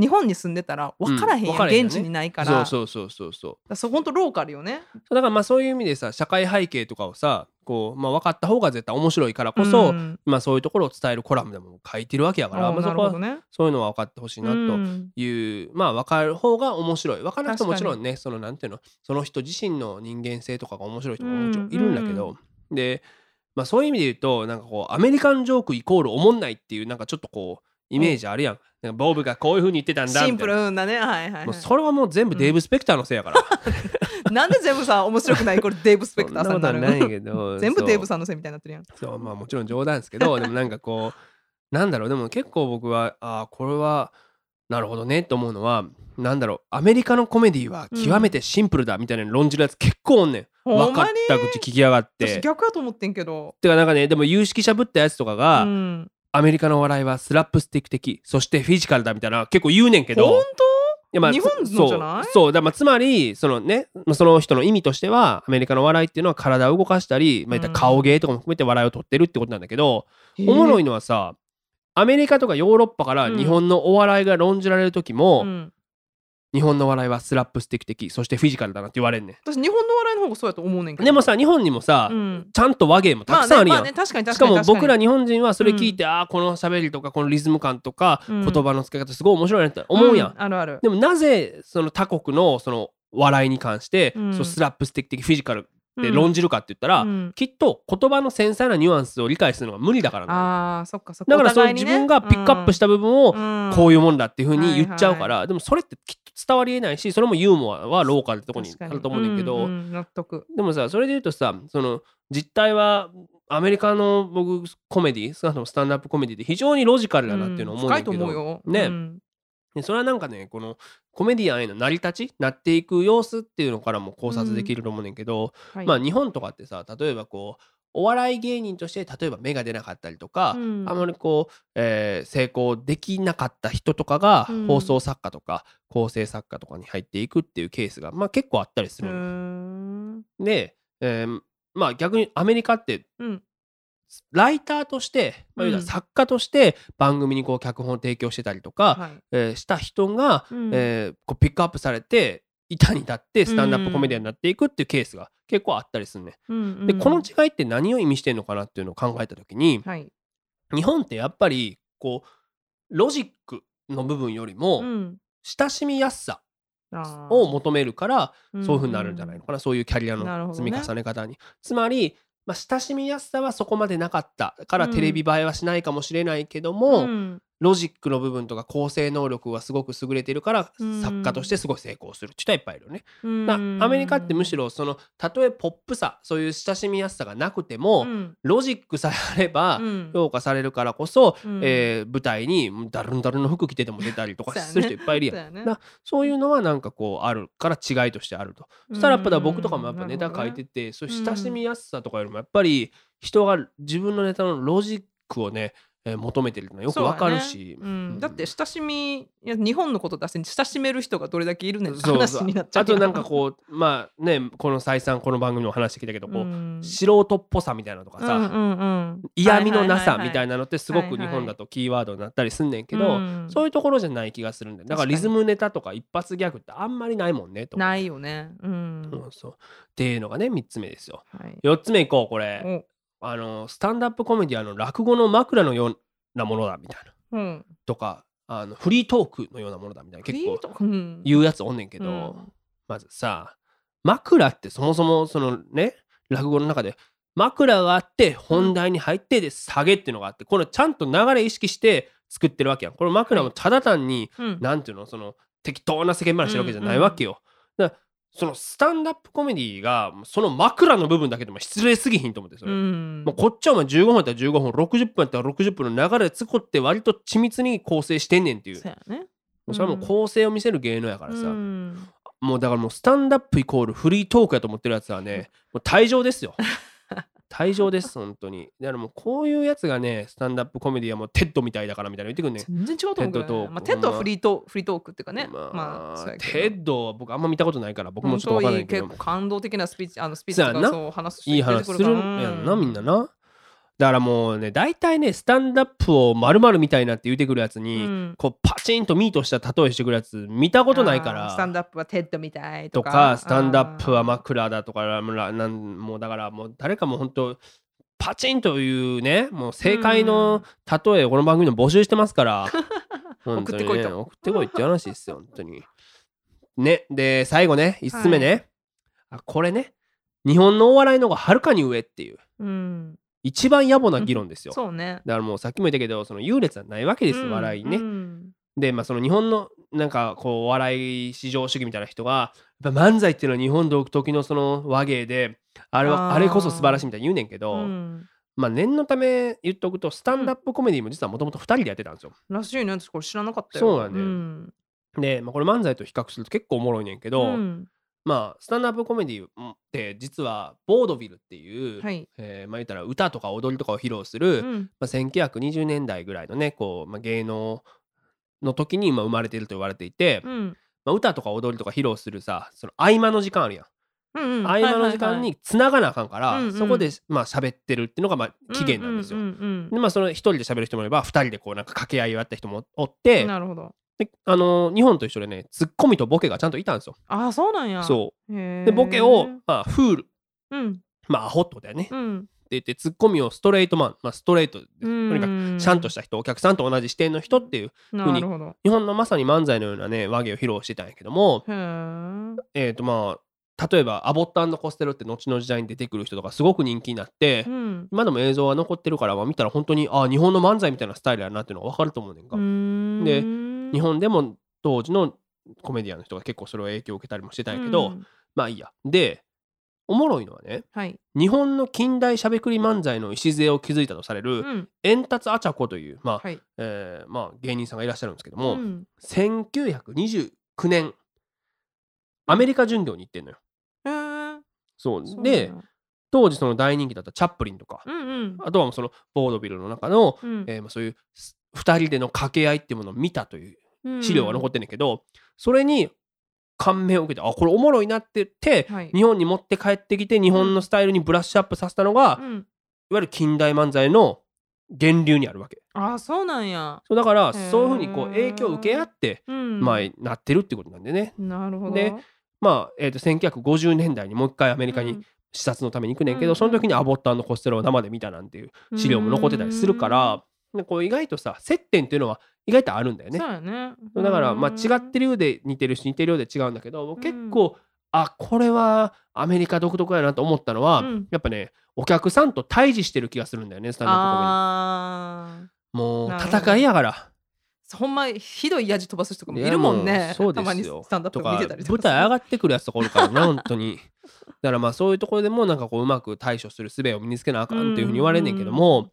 日本に住んでたら分からへんやん、うん現地にないから。そうそうそうそうそう。本当ローカルよね。だからまあそういう意味でさ社会背景とかをさこう、まあ、分かった方が絶対面白いからこそ、うん。まあ、そういうところを伝えるコラムでも書いてるわけやからそういうのは分かってほしいなとうん。いう、まあ分かる方が面白い。分からなくてもちろんねそのなんていうのその人自身の人間性とかが面白い人ももちろんいるんだけど、で、まあ、そういう意味で言うとなんかこうアメリカンジョークイコールおもんないっていうなんかちょっとこうイメージあるやん。なんかボブがこういう風に言ってたんだみたいな。シンプルなね。はいはい、はい。もうそれはもう全部デーブ・スペクターのせいやから。なんで全部さ面白くない？これデーブ・スペクターさんになそんないるけど 全部デーブさんのせいみたいになってるやん。そうまあもちろん冗談ですけどでもなんかこう なんだろう。でも結構僕はああこれはなるほどねと思うのはなんだろう。アメリカのコメディは極めてシンプルだみたいなの論じるやつ結構おんねん、ほん分かった口聞きやがっ私て逆やと思ってんけど。てかなんかねでも有識者ぶったやつとかが、うん、アメリカの笑いはスラップスティック的そしてフィジカルだみたいな結構言うねんけ本どやまあ日本のそうじゃない？そう。だまあつまりそのねその人の意味としてはアメリカの笑いっていうのは体を動かしたり、まあ、たら顔芸とかも含めて笑いを取ってるってことなんだけど、おもろいののはさアメリカとかヨーロッパからうん。日本のお笑いが論じられる時も、うん、日本の笑いはスラップスティック的そしてフィジカルだなって言われんね私日本の笑いの方がそうやと思うねんけど。んでもさ日本にもさ、うん、ちゃんと和芸もたくさんあるやん、まあねまあね、確かに確しかに確かに。僕ら日本人はそれ聞いて、ああこの喋りとかこのリズム感とか、うん。言葉の付け方すごい面白いなって思うやん、あるある。でもなぜその他国のその笑いに関して、うん。そのスラップスティック的フィジカルって論じるかって言ったら、うん。きっと言葉の繊細なニュアンスを理解するのが無理だからなの。あーそっかそっか。だからそうお互い自分がピックアップした部分をうん。こういうもんだっていうふうに言っちゃうから、はいでもそれってきっと伝わりえないしそれもユーモアはローカルってとこに。あると思うねんだけど、うんうん納得。でもさそれで言うとさその実態はアメリカの僕コメディスタンダップコメディで非常にロジカルだなっていうのを思うんだけど、ね。うんでそれはなんかねこのコメディアンへの成り立ちなっていく様子っていうのからも考察できると思うねんけど、はい。まあ日本とかってさ例えばこうお笑い芸人として例えば芽が出なかったりとか、うん。あまりこう、えー成功できなかった人とかがうん。放送作家とか構成作家とかに入っていくっていうケースが、まあ、結構あったりするで、えーまあ逆にアメリカってうんライターとして、まあ、作家として番組にこう脚本を提供してたりとか、はい。えーした人が、うん。えーこうピックアップされて板に立ってスタンダップコメディアンになっていくっていうケースが結構あったりするね。うんうん。でこの違いって何を意味してるのかなっていうのを考えた時にはい。日本ってやっぱりこうロジックの部分よりもうん。親しみやすさを求めるからうんそういう風になるんじゃないのかな、そういうキャリアの積み重ね方に。つまり、まあ、親しみやすさはそこまでなかったからうん。テレビ映えはしないかもしれないけども、うんロジックの部分とか構成能力はすごく優れてるから、うん。作家としてすごい成功するって人はいっぱいいるよね。アメリカってむしろそのたとえポップさそういう親しみやすさがなくても、うん。ロジックさえあればうん。評価されるからこそ、うん。えー舞台にダルンダルンの服着てても出たりとかする人いっぱいいるやん。そねだそういうのはなんかこうあるから違いとしてあると。そしたらやっぱ僕とかもやっぱネタ書いてて、そういう親しみやすさとかよりもやっぱり人が自分のネタのロジックをね、えー求めてるのはよくわかるし、そうやねうん。だって親しみいや日本のこと出して親しめる人がどれだけいるねんって話になっちゃうあとなんかこうまあねこの再三この番組でも話してきたけどこう、うん。素人っぽさみたいなのとかさ、うんうんうん。嫌味のなさみたいななのってすごくはいはい日本だとキーワードになったりすんねんけど、そういうところじゃない気がするんだよ。だからリズムネタとか一発ギャグってあんまりないもんねとないよね。うん。そうそう。っていうのがね3つ目ですよ。はい。4つ目いこうこれ。おあのスタンダップコメディアの落語の枕のようなものだみたいな。うん。とかあのフリートークのようなものだみたいな。結構構言うやつおんねんけど、うん。まずさ枕ってそもそもそのね落語の中で枕があって本題に入ってで下げっていうのがあってこれちゃんと流れ意識して作ってるわけやん。これ枕もただ単に、うん。なんていうのその適当な世間話してるわけじゃないわけよ、だからそのスタンダップコメディがその枕の部分だけでも失礼すぎひんと思ってそれ、うん。もうこっちはお前15分やったら15分60分やったら60分の流れつこって割と緻密に構成してんねんっていう。そね。もうそれはもう構成を見せる芸能やからさ、うん。もうだからもうスタンダップイコールフリートークやと思ってるやつはねもう退場ですよ 退場です本当に。だからもうこういうやつがねスタンダップコメディはもう TED みたいだからみたいな言ってくんねん。全然違うと思うけどね。まあ TED はフリートフリートークっていうかね。まあ、まあテッドは僕あんま見たことないから僕もちょっとわからないけど結構感動的なスピーチあのスピーチとかそう話す人いい話するんやんなみんななだからもうね大体ねスタンダップを丸々みたいなって言ってくるやつに、うん。こうパチンとミートした例えしてくるやつ見たことないから。スタンドアップはテッドみたいととかかスタンダップは枕だとからなんもうだからもう誰かも本当パチンというねもう正解の例えをこの番組でも募集してますから、本当にね送ってこいと。送ってこいって話ですよ本当に。ねで最後ね5つ目ね、あこれね。日本のお笑いの方がはるかに上っていう。うん一番野暮な議論ですよ、そうね。だからもうさっきも言ったけどその優劣はないわけです、うん笑いにね、うん。でまあその日本のなんかこうお笑い至上主義みたいな人が漫才っていうのは日本独特のその和芸であれはあれこそ素晴らしいみたいに言うねんけど、うん。まあ念のため言っとくとスタンダップコメディも実はもともと2人でやってたんですよ。らしいね。私これ知らなかったよ。そうなんだよ。ん。で、まあ、これ漫才と比較すると結構おもろいねんけど、うんまあスタンダップコメディって実はボードビルっていう、はい。えーまあ言ったら歌とか踊りとかを披露する、うん。まあ、1920年代ぐらいのねこう、まあ、芸能の時にまあ生まれていると言われていて、うん。まあ、歌とか踊りとか披露するさその合間の時間あるやん、うんうん。合間の時間に繋がなあかんから、そこでまあ喋ってるっていうのがまあ期限なんですよ。うんうんでまあその一人で喋る人もいれば二人でこうなんか掛け合いをやった人もおっうてんなるほどであのー日本と一緒でねツッコミとボケがちゃんといたんですよ。ああそうなんや。そう。でボケを、まあ、フール。うん。まあアホってことだよね。ってうん。言ってツッコミをストレートマン、まあ、ストレートでととにかくちゃんとした人お客さんと同じ視点の人っていうなるほど。日本のまさに漫才のようなね和芸を披露してたんやけども。えっ、とまあ例えばアボットコステロって後の時代に出てくる人とかすごく人気になって、うん。今でも映像は残ってるから、まあ、見たら本当にあ日本の漫才みたいなスタイルやなっていうのが分かると思うねんか、で日本でも当時のコメディアンの人が結構それを影響を受けたりもしてたんやけど、うん。まあいいや。でおもろいのはねはい。日本の近代しゃべくり漫才の礎を築いたとされる、うん。円達あちゃこという、まあはい。えーまあ、芸人さんがいらっしゃるんですけども、うん。1929年アメリカ巡業に行ってんのよ。そう。でや。当時その大人気だったチャップリンとか、うんうん。あとはそのボードビルの中の、うん。えーまあ、そういう2人での掛け合いっていうものを見たといううん資料が残ってんねんけど、それに感銘を受けてあこれおもろいなって言って、はい。日本に持って帰ってきて日本のスタイルにブラッシュアップさせたのが、いわうん。ゆる近代漫才の源流にあるわけ。ああそうなんや。そうだからそういうふうにこう影響を受け合って、うん。まあ、なってるってことなんでね。なるほど。でまあえー、と1950年代にもう一回アメリカに視察のために行くねんけど、うん。その時にアボットコステロを生で見たなんていう資料も残ってたりするから、でこう意外とさ接点っていうのは意外とあるんだよね。そう。やね。だからまあ違ってるようで似てるし似てるようで違うんだけど結構、あこれはアメリカ独特やなと思ったのは、うん。やっぱねお客さんと対峙してる気がするんだよねスタンダップコメもう戦いやから。ほんまひどいやじ飛ばす人とかもいるもんね。そうによ。スタンダップとか見てたりと舞か台上がってくるやつとかおるからな本当に。だからまあそういうところでもなんかこううまく対処する術を身につけなあかんっていうふうに言われんねんけども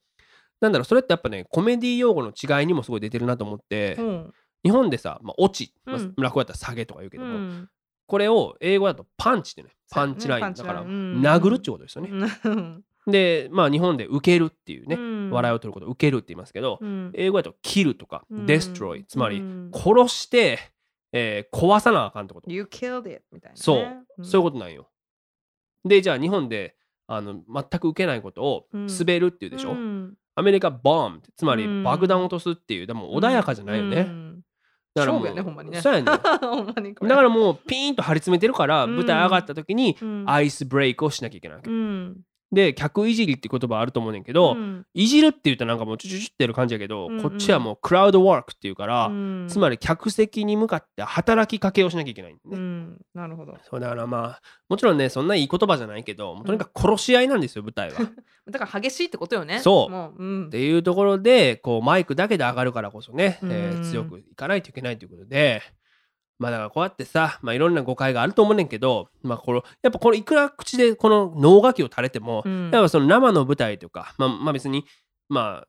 なんだろうそれってやっぱねコメディ用語の違いにもすごい出てるなと思って。うん。日本でさ、まあ、オチ、まあうん。落語やったら下げとか言うけうども、ん。これを英語だとパンチってねパンチライン、だから殴るってことですよね、うん。でまあ日本で受けるっていうね、うん。笑いを取ることを受けるって言いますけど、うん。英語だとキルとか、うん。デストロイつまりうん。殺して、えー壊さなあかんってこと、You killed it みたいなね。そう、そういうことなんよ。でじゃあ日本であの全く受けないことをうん。滑るっていうでしょ、うんアメリカボムつまりうん。爆弾を落とすっていうでも穏やかじゃないよね、うん。だからもうやねほんまにね。そうやね だからもうピーンと張り詰めてるからうん。舞台上がった時にうん。アイスブレイクをしなきゃいけないわけ、うんで客いじりって言葉あると思うねんけど、うん。いじるって言ったらなんかもうチュチュチュってる感じやけど、うんうん。こっちはもうクラウドワークっていうから、うん。つまり客席に向かって働きかけをしなきゃいけないんだね、うん。なるほど。そうだからまあもちろんねそんないい言葉じゃないけどとにかく殺し合いなんですよ舞台は。っだから激しいってことよね。そう。もううん。ていうところでこうマイクだけで上がるからこそね、えーうん強くいかないといけないということで。まあだからこうやってさ、まあ、いろんな誤解があると思うねんけど、まあ、このやっぱこのいくら口でこの能書きを垂れても、うん。やっぱその生の舞台とか、まあ、まあ別にまあ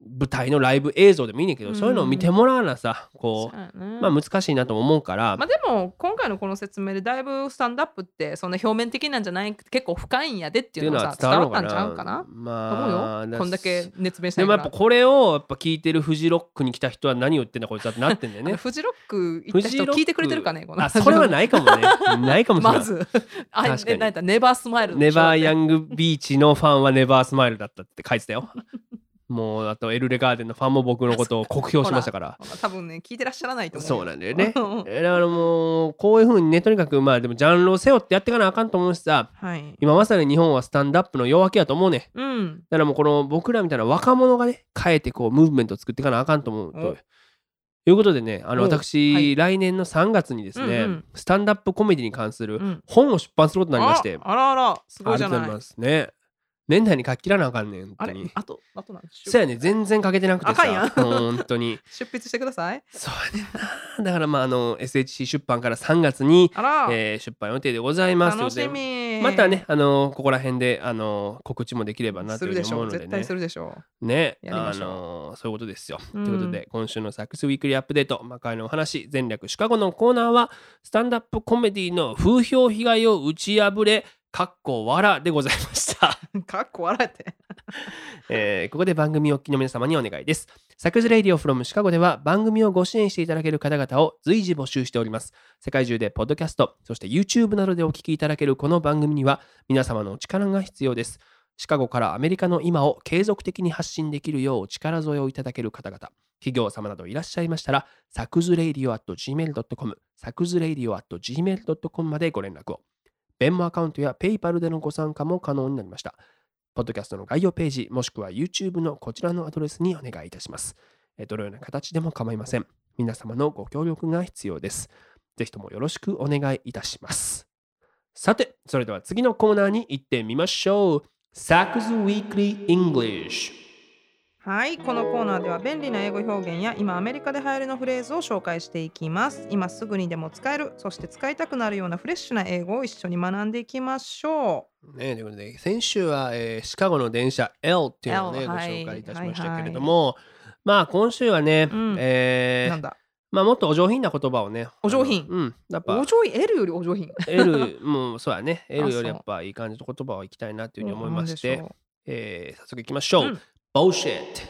舞台のライブ映像でもいいねんけど、うん。そういうのを見てもらわなさこそうやねう、まあ難しいなとも思うから、まあでも今回のこの説明でだいぶスタンドアップってそんな表面的なんじゃない結構深いんやでっていうのがさ伝わったんちゃうかな？まあ思うよ。こんだけ熱弁しなでもやっぱこれをやっぱ聞いてるフジロックに来た人は何を言ってんだこいつだってなってんだよね。フジロック行った人聞いてくれてるかねこの。あそれはないかもね。ないかもしれない。まずあ確かに。ネバースマイルネバーヤンングビーチのファンはネバースマイルだったって書いてたよ。もうあとエルレガーデンのファンも僕のことを酷評しましたから。多分ね聞いてらっしゃらないと思うそうなんだよね。だからもうこういうふうにねとにかくまあでもジャンルを背負ってやっていかなあかんと思うしさはい。今まさに日本はスタンダップの弱気やと思うね。うん。だからもうこの僕らみたいな若者がね変えてこうムーブメントを作っていかなあかんと思うと。お。ということでねあのお私、はい。来年の3月にですね、うんうん。スタンダップコメディに関するうん。本を出版することになりまして、ああらあらすごいじゃありがとうないございますね年内に書き切らなあかんねん本あれ？当に。あとあとなん？でしょそうやね全然書けてなくてあかんやん。さ本当に。出筆してください。そうやねんな。だからまああの SHC 出版から3月に、あら、えー出版予定でございます楽しということでみ。またねあのここら辺であの告知もできればなというふうするでしょに思う。ので絶対するでしょねやりましょう。あのそういうことですよ、うん。ということで今週のサックスウィークリーアップデート魔界のお話全略シカゴのコーナーはスタンダップコメディの風評被害を打ち破れかっこわらでございましたう かっこ笑えて えーここで番組をお聞きの皆様にお願いです。サクズレイディオ from シカゴでは番組をご支援していただける方々を随時募集しております。世界中でポッドキャスト、そして YouTube などでお聞きいただけるこの番組には皆様のお力が必要です。シカゴからアメリカの今を継続的に発信できるようお力添えをいただける方々、企業様などいらっしゃいましたら、 Saku's Radio at gmail.com、Saku's Radio at gmail.com までご連絡を。ベンモアカウントや PayPal でのご参加も可能になりました。ポッドキャストの概要ページ、もしくは YouTube のこちらのアドレスにお願いいたします。どのような形でも構いません。皆様のご協力が必要です。ぜひともよろしくお願いいたします。さて、それでは次のコーナーに行ってみましょう。サクズ Weekly English。はい、このコーナーでは便利な英語表現や今アメリカで流行りのフレーズを紹介していきます。今すぐにでも使える、そして使いたくなるようなフレッシュな英語を一緒に学んでいきましょね、ということで先週は、えーシカゴの電車 L っていうのをね、L ごはい紹介いたしましたけれども、まあ今週はね、うん。う。えーなんだ？まあもっとお上品な言葉をねお上品。うんやっぱお上品？L よりお上品。L もう そうやね。L よりやっぱいい感じの言葉をいきたいなっていうふうに思いまして、えー早速いきましょう、うん Bullshit.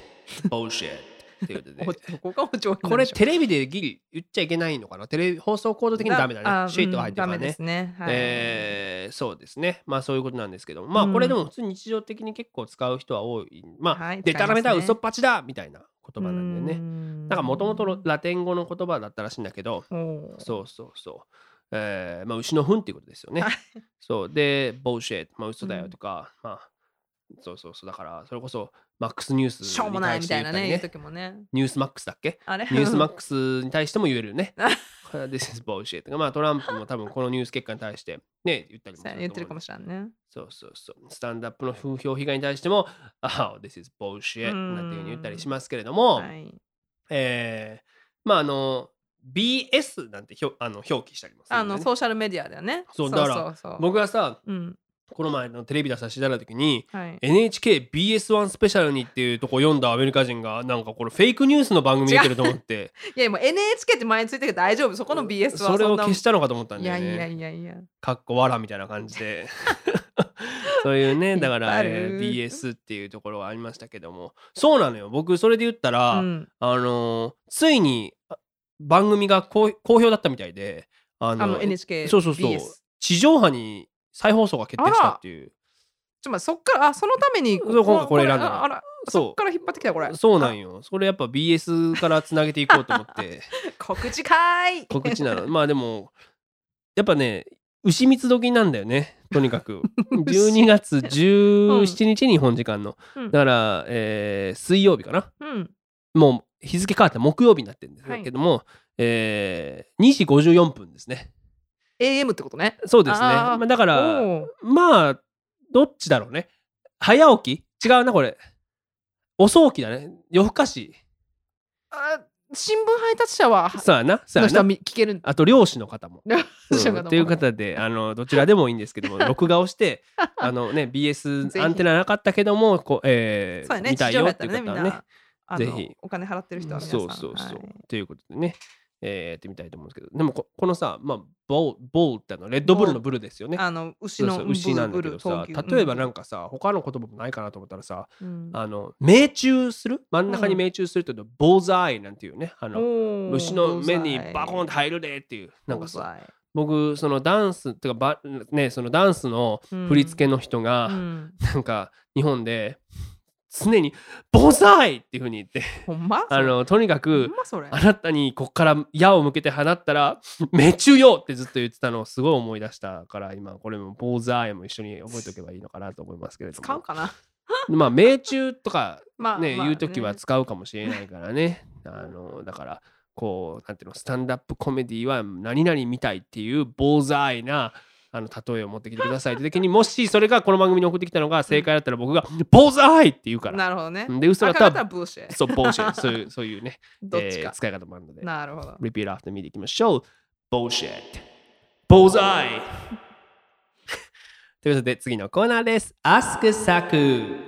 Bullshit. というこれテレビでギリ言っちゃいけないのかな？テレビ放送コード的にダメだね。あシェイトが入ってるからね。うんですね。はい。えーそうですね。まあそういうことなんですけども、まあうん。これでも普通に日常的に結構使う人は多い。まあ、はいでたらめだ、嘘っぱちだみたいな言葉なんだよね。ねなんかもともとラテン語の言葉だったらしいんだけど、う。そうそうそう。えーまあ牛の糞っていうことですよね。はい。そう。で、bullshit、まあ嘘だよとか、まあ、そうそうそう。だから、それこそ、マックスニュースしょうもないみたいなね、に言う時もね。ニュースマックスだっけ？あれ？ニュースマックスに対しても言えるよね。This is bullshit. まあトランプも多分このニュース結果に対してね、言ったりもする言ってるかもしれんね。そうそうそう。スタンダップの風評被害に対しても、あ、oh, this is bullshit うんなんていうふうに言ったりしますけれども、はい。えーまああの、BS なんてひょあの表記したりもするあのソーシャルメディアだよね。そうだからそうそうそう僕がさ、うん。この前のテレビ出させていただいた時に、はい。NHKBS1 スペシャルにっていうとこ読んだアメリカ人がなんかこれフェイクニュースの番組出てると思って。いやもう NHK って前についてるけど大丈夫。そこの BS はそれを消したのかと思ったんいだよね。やいやいやいや。かっこわらみたいな感じで。そういうねだから、えー BS っていうところはありましたけども。そうなのよ。僕それで言ったら、うん、あのーついにあ番組が好好評だったみたいであのあの NHK そうそうそう。地上波に再放送が決定したっていう。ちょっと待ってそっからあそのためにそう今回これ選んだの。ああらそそっから引っ張ってきたこれ。うそうなんよ。それやっぱ BS からつなげていこうと思って。告知かい告知なの。まあでもやっぱね牛蜜時なんだよね。とにかく。12月17日日本時間の、うん。だから、えー水曜日かな。うん。もう日付変わって木曜日になってるんですけども、えー2時54分ですね AM ってことね。そうですね。あー。まあ、だからまあどっちだろうね。早起き？違うなこれ。遅起きだね。夜更かし。あ新聞配達者はそうやなそうの人はやな見聞けるあと漁師の方も。どうんという方であのどちらでもいいんですけども 録画をしてあのね BS アンテナなかったけどもこう、えーそうやね見たいよっていう方はねったらねみんなあのぜひ。お金払ってる人は皆さ。んそうそうそう、はい。ということでね、えーやってみたいと思うんですけど。でもここのさまあボーボールってあのレッドブルのブルですよね。あの牛の牛なんだけどさ例えばなんか、かさ他の言葉もないかなと思ったらさうん。あの命中する？真ん中に命中するって言うと、ボーザアイなんていうね。あの虫の目にバコンって入るでっていう。なんかさ僕そのダンスってかばねそのダンスの振り付けの人が、うん。なんか日本で常に「ボーザイ!」っていうふうに言ってほんま？あのとにかほくんま？それあなたにこっから矢を向けて放ったら「命中よ!」ってずっと言ってたのをすごい思い出したから今これも「ボーザイ!」も一緒に覚えておけばいいのかなと思いますけれども使うかな？まあ命中とかね、まあまあ言う時は使うかもしれないからね。あのだからこうなんていうのスタンダップコメディは何々みたいっていうボーザーイなあの例えを持ってきてくださいって時にもしそれがこの番組に送ってきたのが正解だったら僕が「ボーザーイ!」って言うから。なるほどねで嘘だったららブーシェそうボーシェそういう そういうね、えー使い方もあるので。なるほど Repeat after me でいきましょう。Bullshit。Bullseye! ということで次のコーナーです。Ask Saku。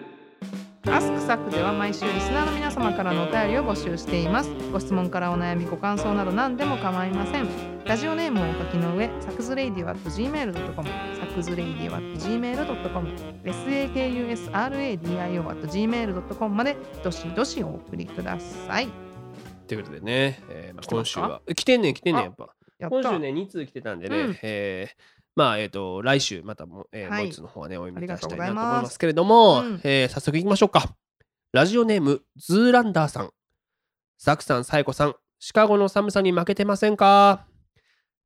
アスクサクでは毎週リスナーの皆様からのお便りを募集しています。ご質問からお悩み、ご感想など何でも構いません。ラジオネームをお書きの上、サクズレイディオ at gmail.com、サクズレイディオ at gmail.com、sakusradio at gmail.com までどしどしお送りください。ということでね、えー今週はえ来てんねん来てんねんやっぱ今週ね2通来てたんでね、うんえーまあえっ、と来週またも,、えーはい。もう一つの方はねお読み出したいなと思いますけれども、うん。えー早速いきましょうか。ラジオネームズーランダーさん。サクさんサイコさん。シカゴの寒さに負けてませんか？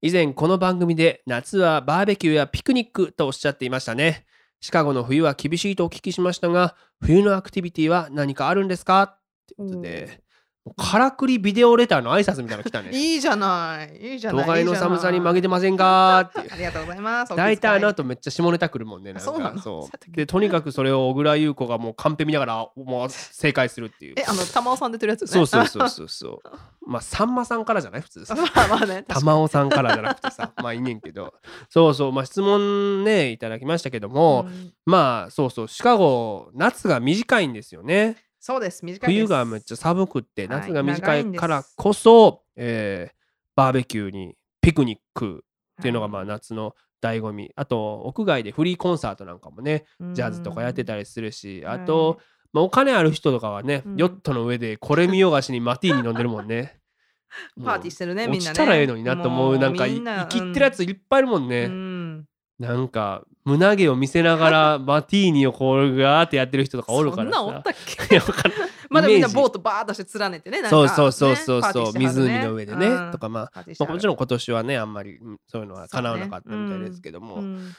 以前この番組で夏はバーベキューやピクニックとおっしゃっていましたね。シカゴの冬は厳しいとお聞きしましたが冬のアクティビティは何かあるんですか？ってことでからくりビデオレターの挨拶みたいなの来たね。いいじゃない。いいじゃない。都会の寒さに負けててませんか？ってありがとうございます。大体あのの後めっちゃ下ネタくるもんねなんか。そうでとにかくそれを小倉優子がもうカンペ見ながらもう正解するっていう。え、あの、玉尾さん出てるやつね。そうそうそうそう。そう。まあさんまさんからじゃない普通さ。まあまあね。玉尾さんからじゃなくてさ まあいいねんけど。そうそう。まあ質問ねいただきましたけども、うん。まあそうそう。シカゴ夏が短いんですよねそうです。短いです。冬がめっちゃ寒くってはい。夏が短長いからこそ、えーバーベキューにピクニックっていうのがまあ夏の醍醐味。あと屋外でフリーコンサートなんかもねジャズとかやってたりするし、うん。あと、まあ、お金ある人とかはね、うん。ヨットの上でこれ見よがしにマティーニ飲んでるもんね。パーティーしてるね、みんなね。落ちたらええのになと思う。なんか生きってるやついっぱいいるもんうね。ん。なんか胸毛を見せながら マティーニをこうガーってやってる人とかおるからさ。そんなんおったっけ？まだみんなボートバーッとして連ねてね。そうそうそうそうね。そう、湖の上でね、とかまあ、まあもちろん今年はねあんまりうんそういうのは叶わなかったみたいですけども、っうん。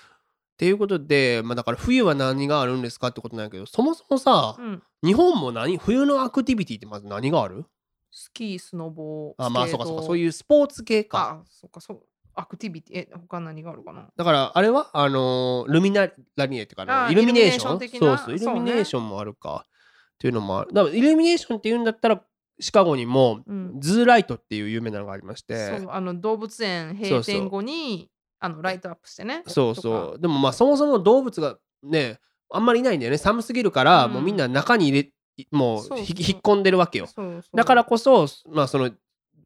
ていうことで、まあ、だから冬は何があるんですかってことなんやけどそもそもさ、うん。日本も何？冬のアクティビティってまず何がある？スキー、スノボー、あまあそうかそうか。そうう。いうスポーツ系か。あ、そうか、そう。アクティビティ、え、他何があるかな？だからあれは？あのールミナラニエっていうかなイルミネーション？イルミネーション的な？そうそうイルミネーションもあるか、っていうのもある。だからイルミネーションっていうんだったらシカゴにも、うん。ズーライトっていう有名なのがありまして。そうあの動物園閉店後にあのライトアップしてね。そうとそう。でもまあそもそも動物がねあんまりいないんだよね。寒すぎるから、うん。もうみんな中に入れもうそうそう。ひ引っ込んでるわけよ。かそうそう。だからこそまあその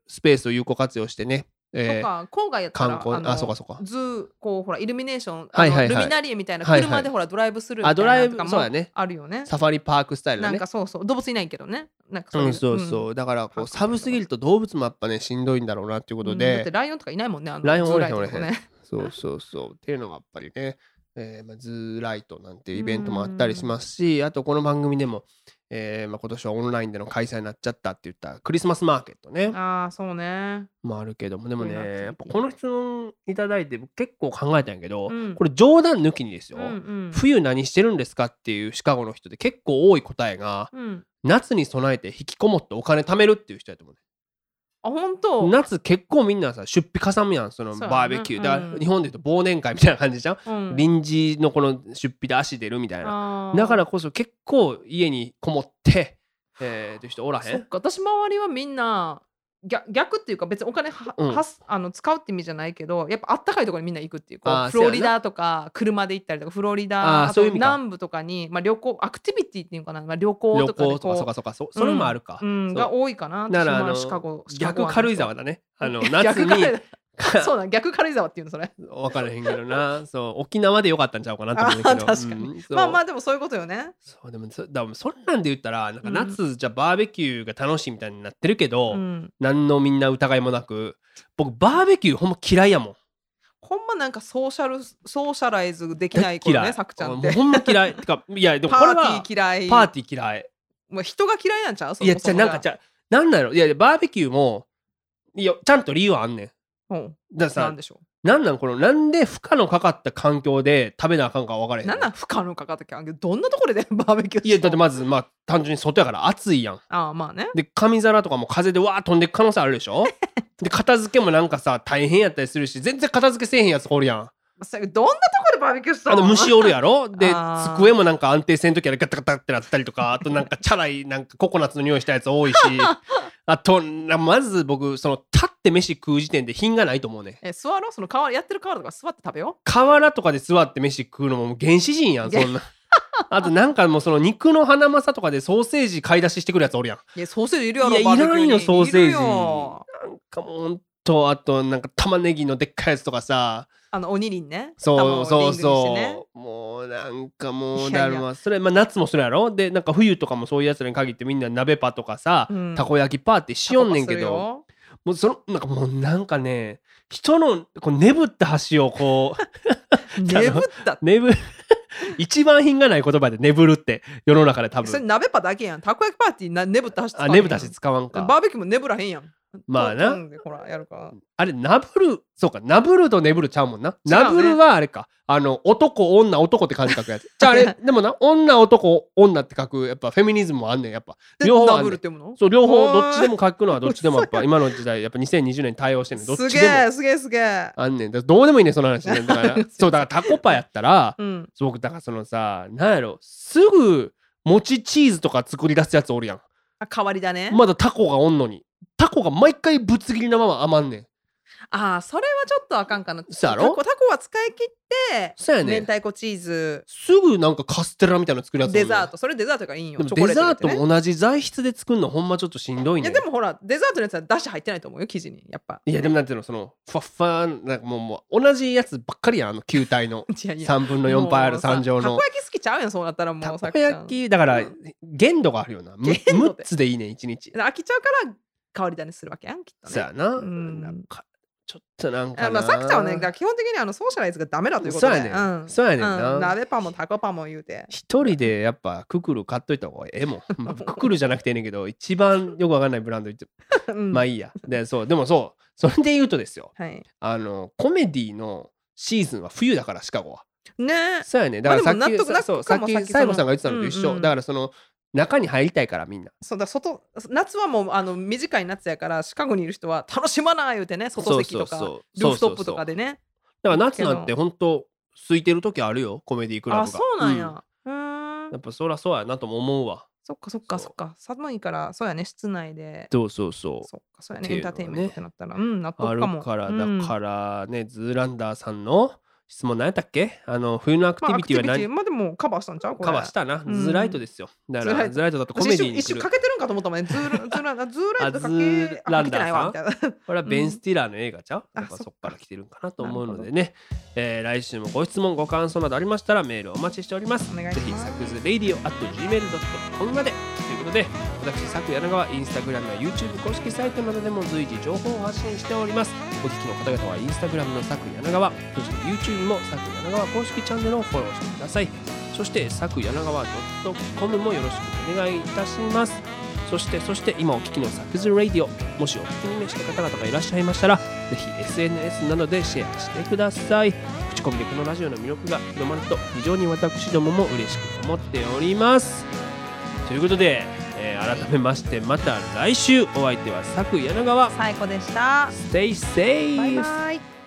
スペースを有効活用してね、えーとか郊外やったら観光のあそうかそうか。zoo こうほらイルミネーション、はいはいはい。ルミナリエみたいなはいはい。車でほらドライブスルーみたあドライブいなのとかもそうやね。あるよね。サファリパークスタイルだね。なんかそうそう動物いないけどね。なんかうん、そううそう、だからこう寒すぎると動物もやっぱねしんどいんだろうなっていうことうんだってで、ライオンとかいないもんね。あのライオンおれへんおれへん。そうそうそう。っていうのがやっぱりね、えーまあ、 zoo light なんていうイベントもあったりしますし、あとこの番組でも、えーまあ、今年はオンラインでの開催になっちゃったって言ったクリスマスマーケットねああそうね。もあるけどもでもねやっぱこの質問いただいて僕結構考えたんやけど、うんこれ冗談抜きにですよ、うんうん。冬何してるんですかっていうシカゴの人で結構多い答えがうん。夏に備えて引きこもってお金貯めるっていう人やと思うねあ本当？夏結構みんなさ出費かさむやんそのバーベキュー、だからうん日本で言うと忘年会みたいな感じじゃん、うん。臨時のこの出費で足出るみたいな。だからこそ結構家にこもってえー、っていう人おらへん？そっか私周りはみんな逆逆っていうか別にお金は、うん。はすあの使うって意味じゃないけどやっぱあったかいところにみんな行くっていうこあーうフロリダとか車で行ったりとかフロリあーダあとそういう意味か。南部とかに、まあ、旅行アクティビティっていうのかな、まあ、旅行旅とかで行とかそうかそうかそそれもあるか、うん、そう。が多いかなだからあのシカゴシカゴ逆軽井沢だね。あの 逆夏に軽井沢 そうなん逆軽井沢っていうのそれ。分からへんけどな。そう沖縄でよかったんちゃうかなと思うけど。確かに。うんまあまあでもそういうことよね。そうでもそだそんなんで言ったらなんかうん。夏じゃバーベキューが楽しいみたいになってるけど、うん。何のみんな疑いもなく僕バーベキューほんま嫌いやもん。ほんまなんかソーシャルソーシャライズできない子ねさくちゃんって。ほんま嫌い。てかいやでもパこれはーティー嫌い。パーティー嫌い。もう人が嫌いなんちゃう？いやじゃあなんかじゃあなんだろう。いやバーベキューもいやちゃんと理由はあんねんだからさなんでしょなんなんこのなんで負荷のかかった環境で食べなあかんか分からへうんなんなん負荷のかかったっけあどんなところで バーベキューいやだってままずまあ単純に外やから暑いやん。ああまあね。で紙皿とかも風でわー飛んでく可能性あるでしょ？で片付けもなんかさ大変やったりするし全然片付けせえへんやつおるやん。さどんなところでバーベキューしたあの虫おるやろ？であー机もなんか安定せん時はガタガタってなったりとかあとなんかチャラいなんかココナッツの匂いしたやつ多いし。あとなまず僕その立って飯食う時点で品がないと思うねえ座ろう？その川やってる川とか座って食べよ河原とかで座って飯食うのももう原始人やんそんな。あとなんかもうその肉のハナマサとかでソーセージ買い出ししてくるやつおるやん。いやソーセージいるやろいやバーベキューに。いらんよソーセージ。いるよなんかもうほんとあとなんか玉ねぎのでっかいやつとかさ。あのおにりんね。そうそう玉をリングにしてね。そう。もうなんかもういやいや。だるまそれまあ夏もそれやろ？でなんか冬とかもそういうやつらに限ってみんな鍋パとかさ、うん。たこ焼きパーってしよんねんけどもうそのなんかもうなんかね人のこう眠った橋をこう 眠った？って眠一番品がない言葉で眠るって世の中で多分。それ鍋パだけやん。たこ焼きパーティーな眠った走ってあ眠ったし使わんか。バーベキューも眠らへんやんまあな。ほらやるか。らあれナブルそうかナブルとネブルちゃうもんな、ね。ナブルはあれか。あの男女男って感じ書くやつ。じゃああれでもな女男女って書くやっぱフェミニズムもあんねんやっぱ。両方ねそう両方どっちでも書くのはどっちでもやっぱ今の時代やっぱ2020年に対応してんねんどっすちでも。げえすげえすげえ。あんねん。どうでもいいねんその話ね。だから そうだからタコパやったらうん。僕だからそのさなんやろ。すぐ餅チーズとか作り出すやつおるやん。あ代わりだね。まだタコがおんのにタコが毎回ぶつ切りのまま余んねん。ああそれはちょっとあかんかな。そうやろ？タコタコは使い切ってそうやねん。明太子チーズ。すぐなんかカステラみたいなの作るやつデザート。それデザートがいいんよ。でもチョコレデザーートも同じ材質で作るのほんまちょっとしんどいねいやでもほらデザートのやつはだし入ってないと思うよ生地に。やっぱ。いやでもなんていうのそのファッファーなんかもうもう同じやつばっかりやんあの球体の。いやいや。3分の4倍あるもうさ3乗の。たこ焼き好きちゃうやんそうなったらもたこうさっきちゃん焼き。だから限度があるよな。む限度6でつでいいね1日。飽きちゃうから代わり種するわけやんきっとね。そうやな。うん。なんかちょっとなんかまあ、さきちゃんはね、だから基本的にあのソーシャライズがダメだということで。そうやねん。ん。そうやねんな。うん。鍋パンもタコパンも言うて。一人でやっぱククル買っといた方がええもん、まあ、ククルじゃなくてええねんけど一番よくわかんないブランド言って うん。まあいいや。でそう。でもそう。それで言うとですよ。はい。あのコメディのシーズンは冬だからシカゴは。ね。そうやね。だからさっき、納得そうさっき納得かもさんが言ってたのと一緒、うんうん。だからその中に入りたいからみんな。そうだ外夏はもうあの短い夏やからシカゴにいる人は楽しまない言うてね外席とかそうそうそう。ルーフトップとかでね。だから夏なんて本当空いてる時あるよコメディクラブが。あそうなんや、うん。やっぱそりゃそうやなとも思うわ。そっかそっかそっか。寒いからそうやね室内で。そうそうそう。そっかそうやねエンターテインメントってなったら。うん納あ得かも。るからうん。だからね、ズーランダーさんの質問何やったっけ？あの冬のアクティビティは何、クティビティまあでもカバーしたんちゃうカバーしたな、うん。 zoo light ですよ。だから zoo light。だとコメディに一瞬かけてるんかと思ったもんね。ズーラズーラ ズーライトかあズーけランダーさん。これはベン・スティラーの映画ちゃう？あやっぱそっから来てるんかなと思うのでね、えー来週もご質問ご感想などありましたらメールお待ちしております。お願いぜひします。 Saku's Radio at gmail.com までことで私サク柳川インスタグラムや YouTube 公式サイトなどでも随時情報を発信しております。お聞きの方々はインスタグラムのサク柳川そして YouTube もサク柳川公式チャンネルをフォローしてください。そしてサク柳川 .com もよろしくお願いいたします。そしてそして今お聞きのサクズラディオもしお聞きに召した方々がいらっしゃいましたらぜひ SNS などでシェアしてください。口コミでこのラジオの魅力が広まると非常に私どもも嬉しく思っております。ということで、えー改めましてまた来週お相手は佐久柳川最高でした。Stay safe! バイバイ。